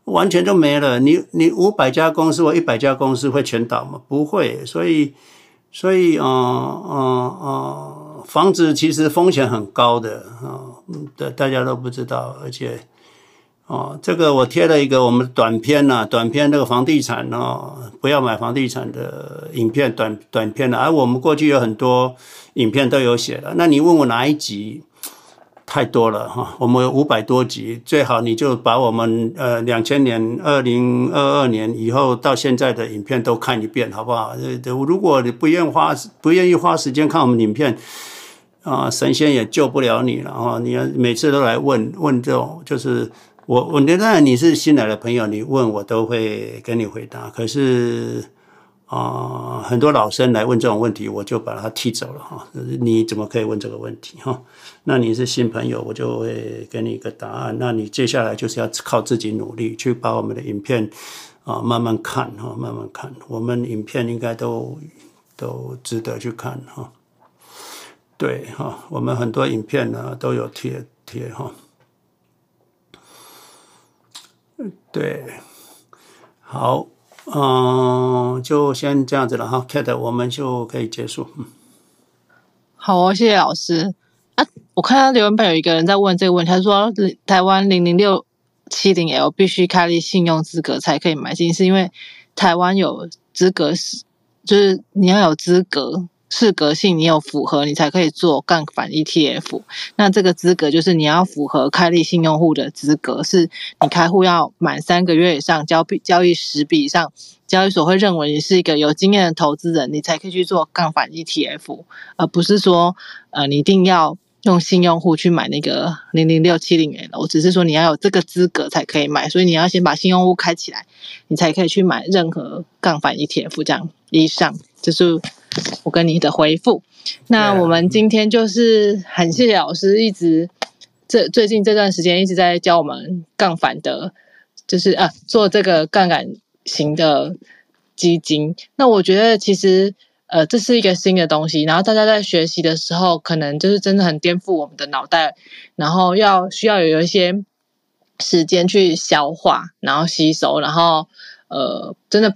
完全就没了。你你五百家公司或一百家公司会全倒吗？不会，所以。所以，啊啊啊，房子其实风险很高的啊，的大家都不知道，而且，哦，这个我贴了一个我们短片呐，短片那个房地产哦，不要买房地产的影片短短片的，而我们过去有很多影片都有写的，那你问我哪一集？太多了哈，我们有五百多集，最好你就把我们呃两千年、二零二二年以后到现在的影片都看一遍，好不好？如果你不愿意花不愿意花时间看我们影片啊，神仙也救不了你了哈。你要每次都来问问这种，就是我我当然你是新来的朋友，你问我都会给你回答。可是啊，很多老生来问这种问题，我就把他踢走了哈。你怎么可以问这个问题哈？那你是新朋友，我就会给你一个答案。那你接下来就是要靠自己努力去把我们的影片啊慢慢看哈，慢慢看。我们影片应该都都值得去看哈。对哈，我们很多影片呢都有贴贴哈。对，好，嗯，就先这样子了哈，Kate，我们就可以结束。嗯，好哦，谢谢老师。啊，我看到留言板有一个人在问这个问题，他说台湾零零六七零 L 必须开立信用资格才可以买进，是因为台湾有资格是，就是你要有资格。适格性你有符合，你才可以做杠杆 ETF。那这个资格就是你要符合开立新用户的资格，是你开户要满三个月以上，交易交易十笔以上，交易所会认为你是一个有经验的投资人，你才可以去做杠杆 ETF，而不是说呃你一定要用新用户去买那个零零六七零 L，只是说你要有这个资格才可以买，所以你要先把新用户开起来，你才可以去买任何杠杆 ETF 这样。以上就是。我跟你的回复，那我们今天就是很谢谢老师，一直这最近这段时间一直在教我们杠反的，就是啊做这个杠杆型的基金。那我觉得其实呃这是一个新的东西，然后大家在学习的时候，可能就是真的很颠覆我们的脑袋，然后要需要有一些时间去消化，然后吸收，然后呃真的。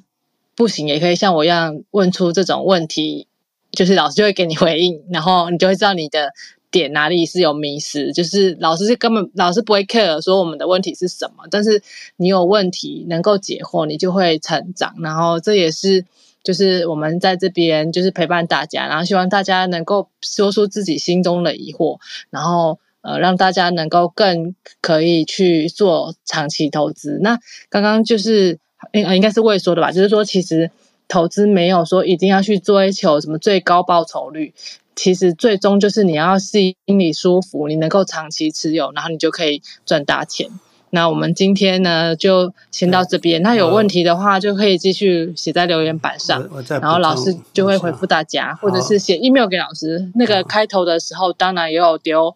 不行，也可以像我一样问出这种问题，就是老师就会给你回应，然后你就会知道你的点哪里是有迷失。就是老师是根本老师不会 care 说我们的问题是什么，但是你有问题能够解惑，你就会成长。然后这也是就是我们在这边就是陪伴大家，然后希望大家能够说出自己心中的疑惑，然后呃让大家能够更可以去做长期投资。那刚刚就是。应应该是会说的吧，就是说，其实投资没有说一定要去追求什么最高报酬率，其实最终就是你要心里舒服，你能够长期持有，然后你就可以赚大钱。那我们今天呢，就先到这边。那有问题的话，就可以继续写在留言板上，然后老师就会回复大家，或者是写 email 给老师。那个开头的时候，当然也有丢。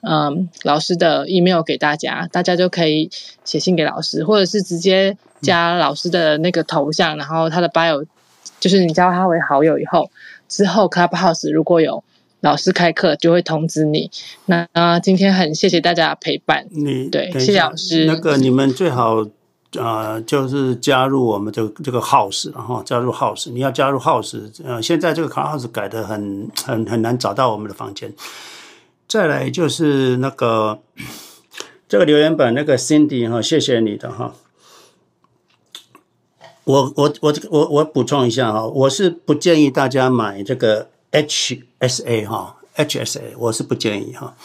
嗯，老师的 email 给大家，大家就可以写信给老师，或者是直接加老师的那个头像，嗯、然后他的 bio，就是你加他为好友以后，之后 Clubhouse 如果有老师开课，就会通知你。那啊，今天很谢谢大家的陪伴，你对，谢谢老师。那个你们最好啊、呃，就是加入我们这个这个 house，然后加入 house，你要加入 house，呃，现在这个 Clubhouse 改的很很很难找到我们的房间。再来就是那个这个留言板那个 Cindy 哈，谢谢你的哈。我我我我我补充一下哈，我是不建议大家买这个 HSA 哈，HSA 我是不建议哈。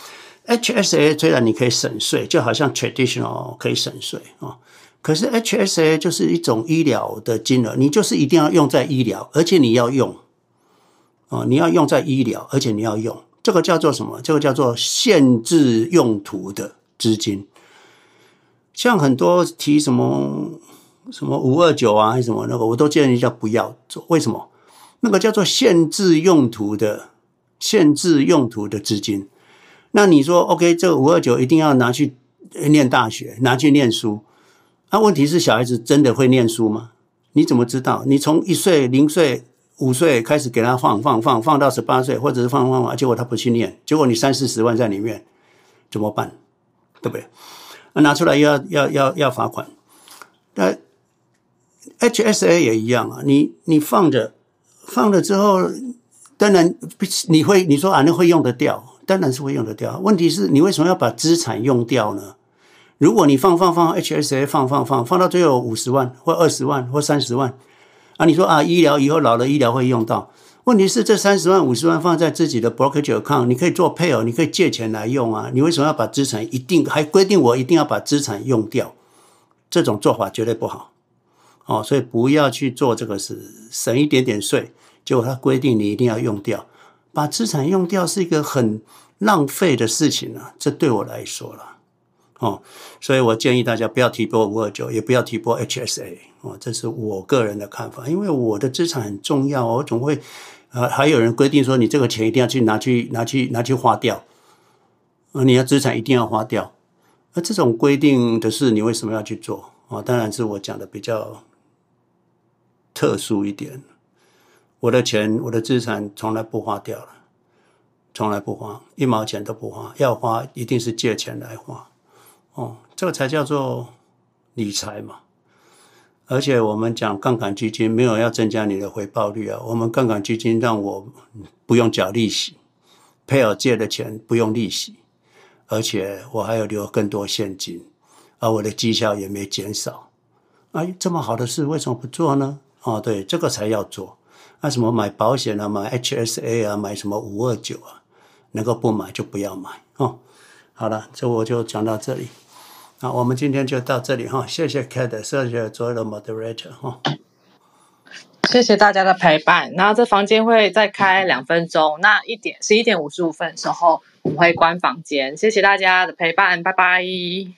HSA 虽然你可以省税，就好像 traditional 可以省税啊，可是 HSA 就是一种医疗的金额，你就是一定要用在医疗，而且你要用啊，你要用在医疗，而且你要用。这个叫做什么？这个叫做限制用途的资金。像很多提什么什么五二九啊，还是什么那个，我都建议叫不要做。为什么？那个叫做限制用途的限制用途的资金。那你说，OK，这个五二九一定要拿去念大学，拿去念书。那问题是，小孩子真的会念书吗？你怎么知道？你从一岁零岁。五岁开始给他放放放放到十八岁，或者是放放放，结果他不去念，结果你三四十万在里面怎么办？对不对？那拿出来要要要要罚款。那 HSA 也一样啊，你你放着放了之后，当然你会你说啊，那会用得掉，当然是会用得掉。问题是你为什么要把资产用掉呢？如果你放放放 HSA 放放放放到最后五十万或二十万或三十万。啊，你说啊，医疗以后老了，医疗会用到。问题是这三十万、五十万放在自己的 broker account，你可以做配偶，你可以借钱来用啊。你为什么要把资产一定还规定我一定要把资产用掉？这种做法绝对不好哦，所以不要去做这个事，省一点点税，结果他规定你一定要用掉，把资产用掉是一个很浪费的事情啊。这对我来说了。哦，所以我建议大家不要提拨五二九，也不要提拨 HSA 哦，这是我个人的看法。因为我的资产很重要，我总会呃，还有人规定说你这个钱一定要去拿去拿去拿去花掉，啊，你的资产一定要花掉。那这种规定的事，你为什么要去做？哦，当然是我讲的比较特殊一点。我的钱，我的资产从来不花掉了，从来不花，一毛钱都不花，要花一定是借钱来花。哦，这个才叫做理财嘛。而且我们讲杠杆基金没有要增加你的回报率啊，我们杠杆基金让我不用缴利息，配偶借的钱不用利息，而且我还有留更多现金，而我的绩效也没减少。哎，这么好的事为什么不做呢？哦，对，这个才要做。那什么买保险啊，买 HSA 啊，买什么五二九啊，能够不买就不要买哦。好了，这我就讲到这里。那我们今天就到这里哈，谢谢 Kate，谢谢所有的 Moderator 哈。谢谢大家的陪伴。然后这房间会再开两分钟，那一点十一点五十五分的时候我们会关房间。谢谢大家的陪伴，拜拜。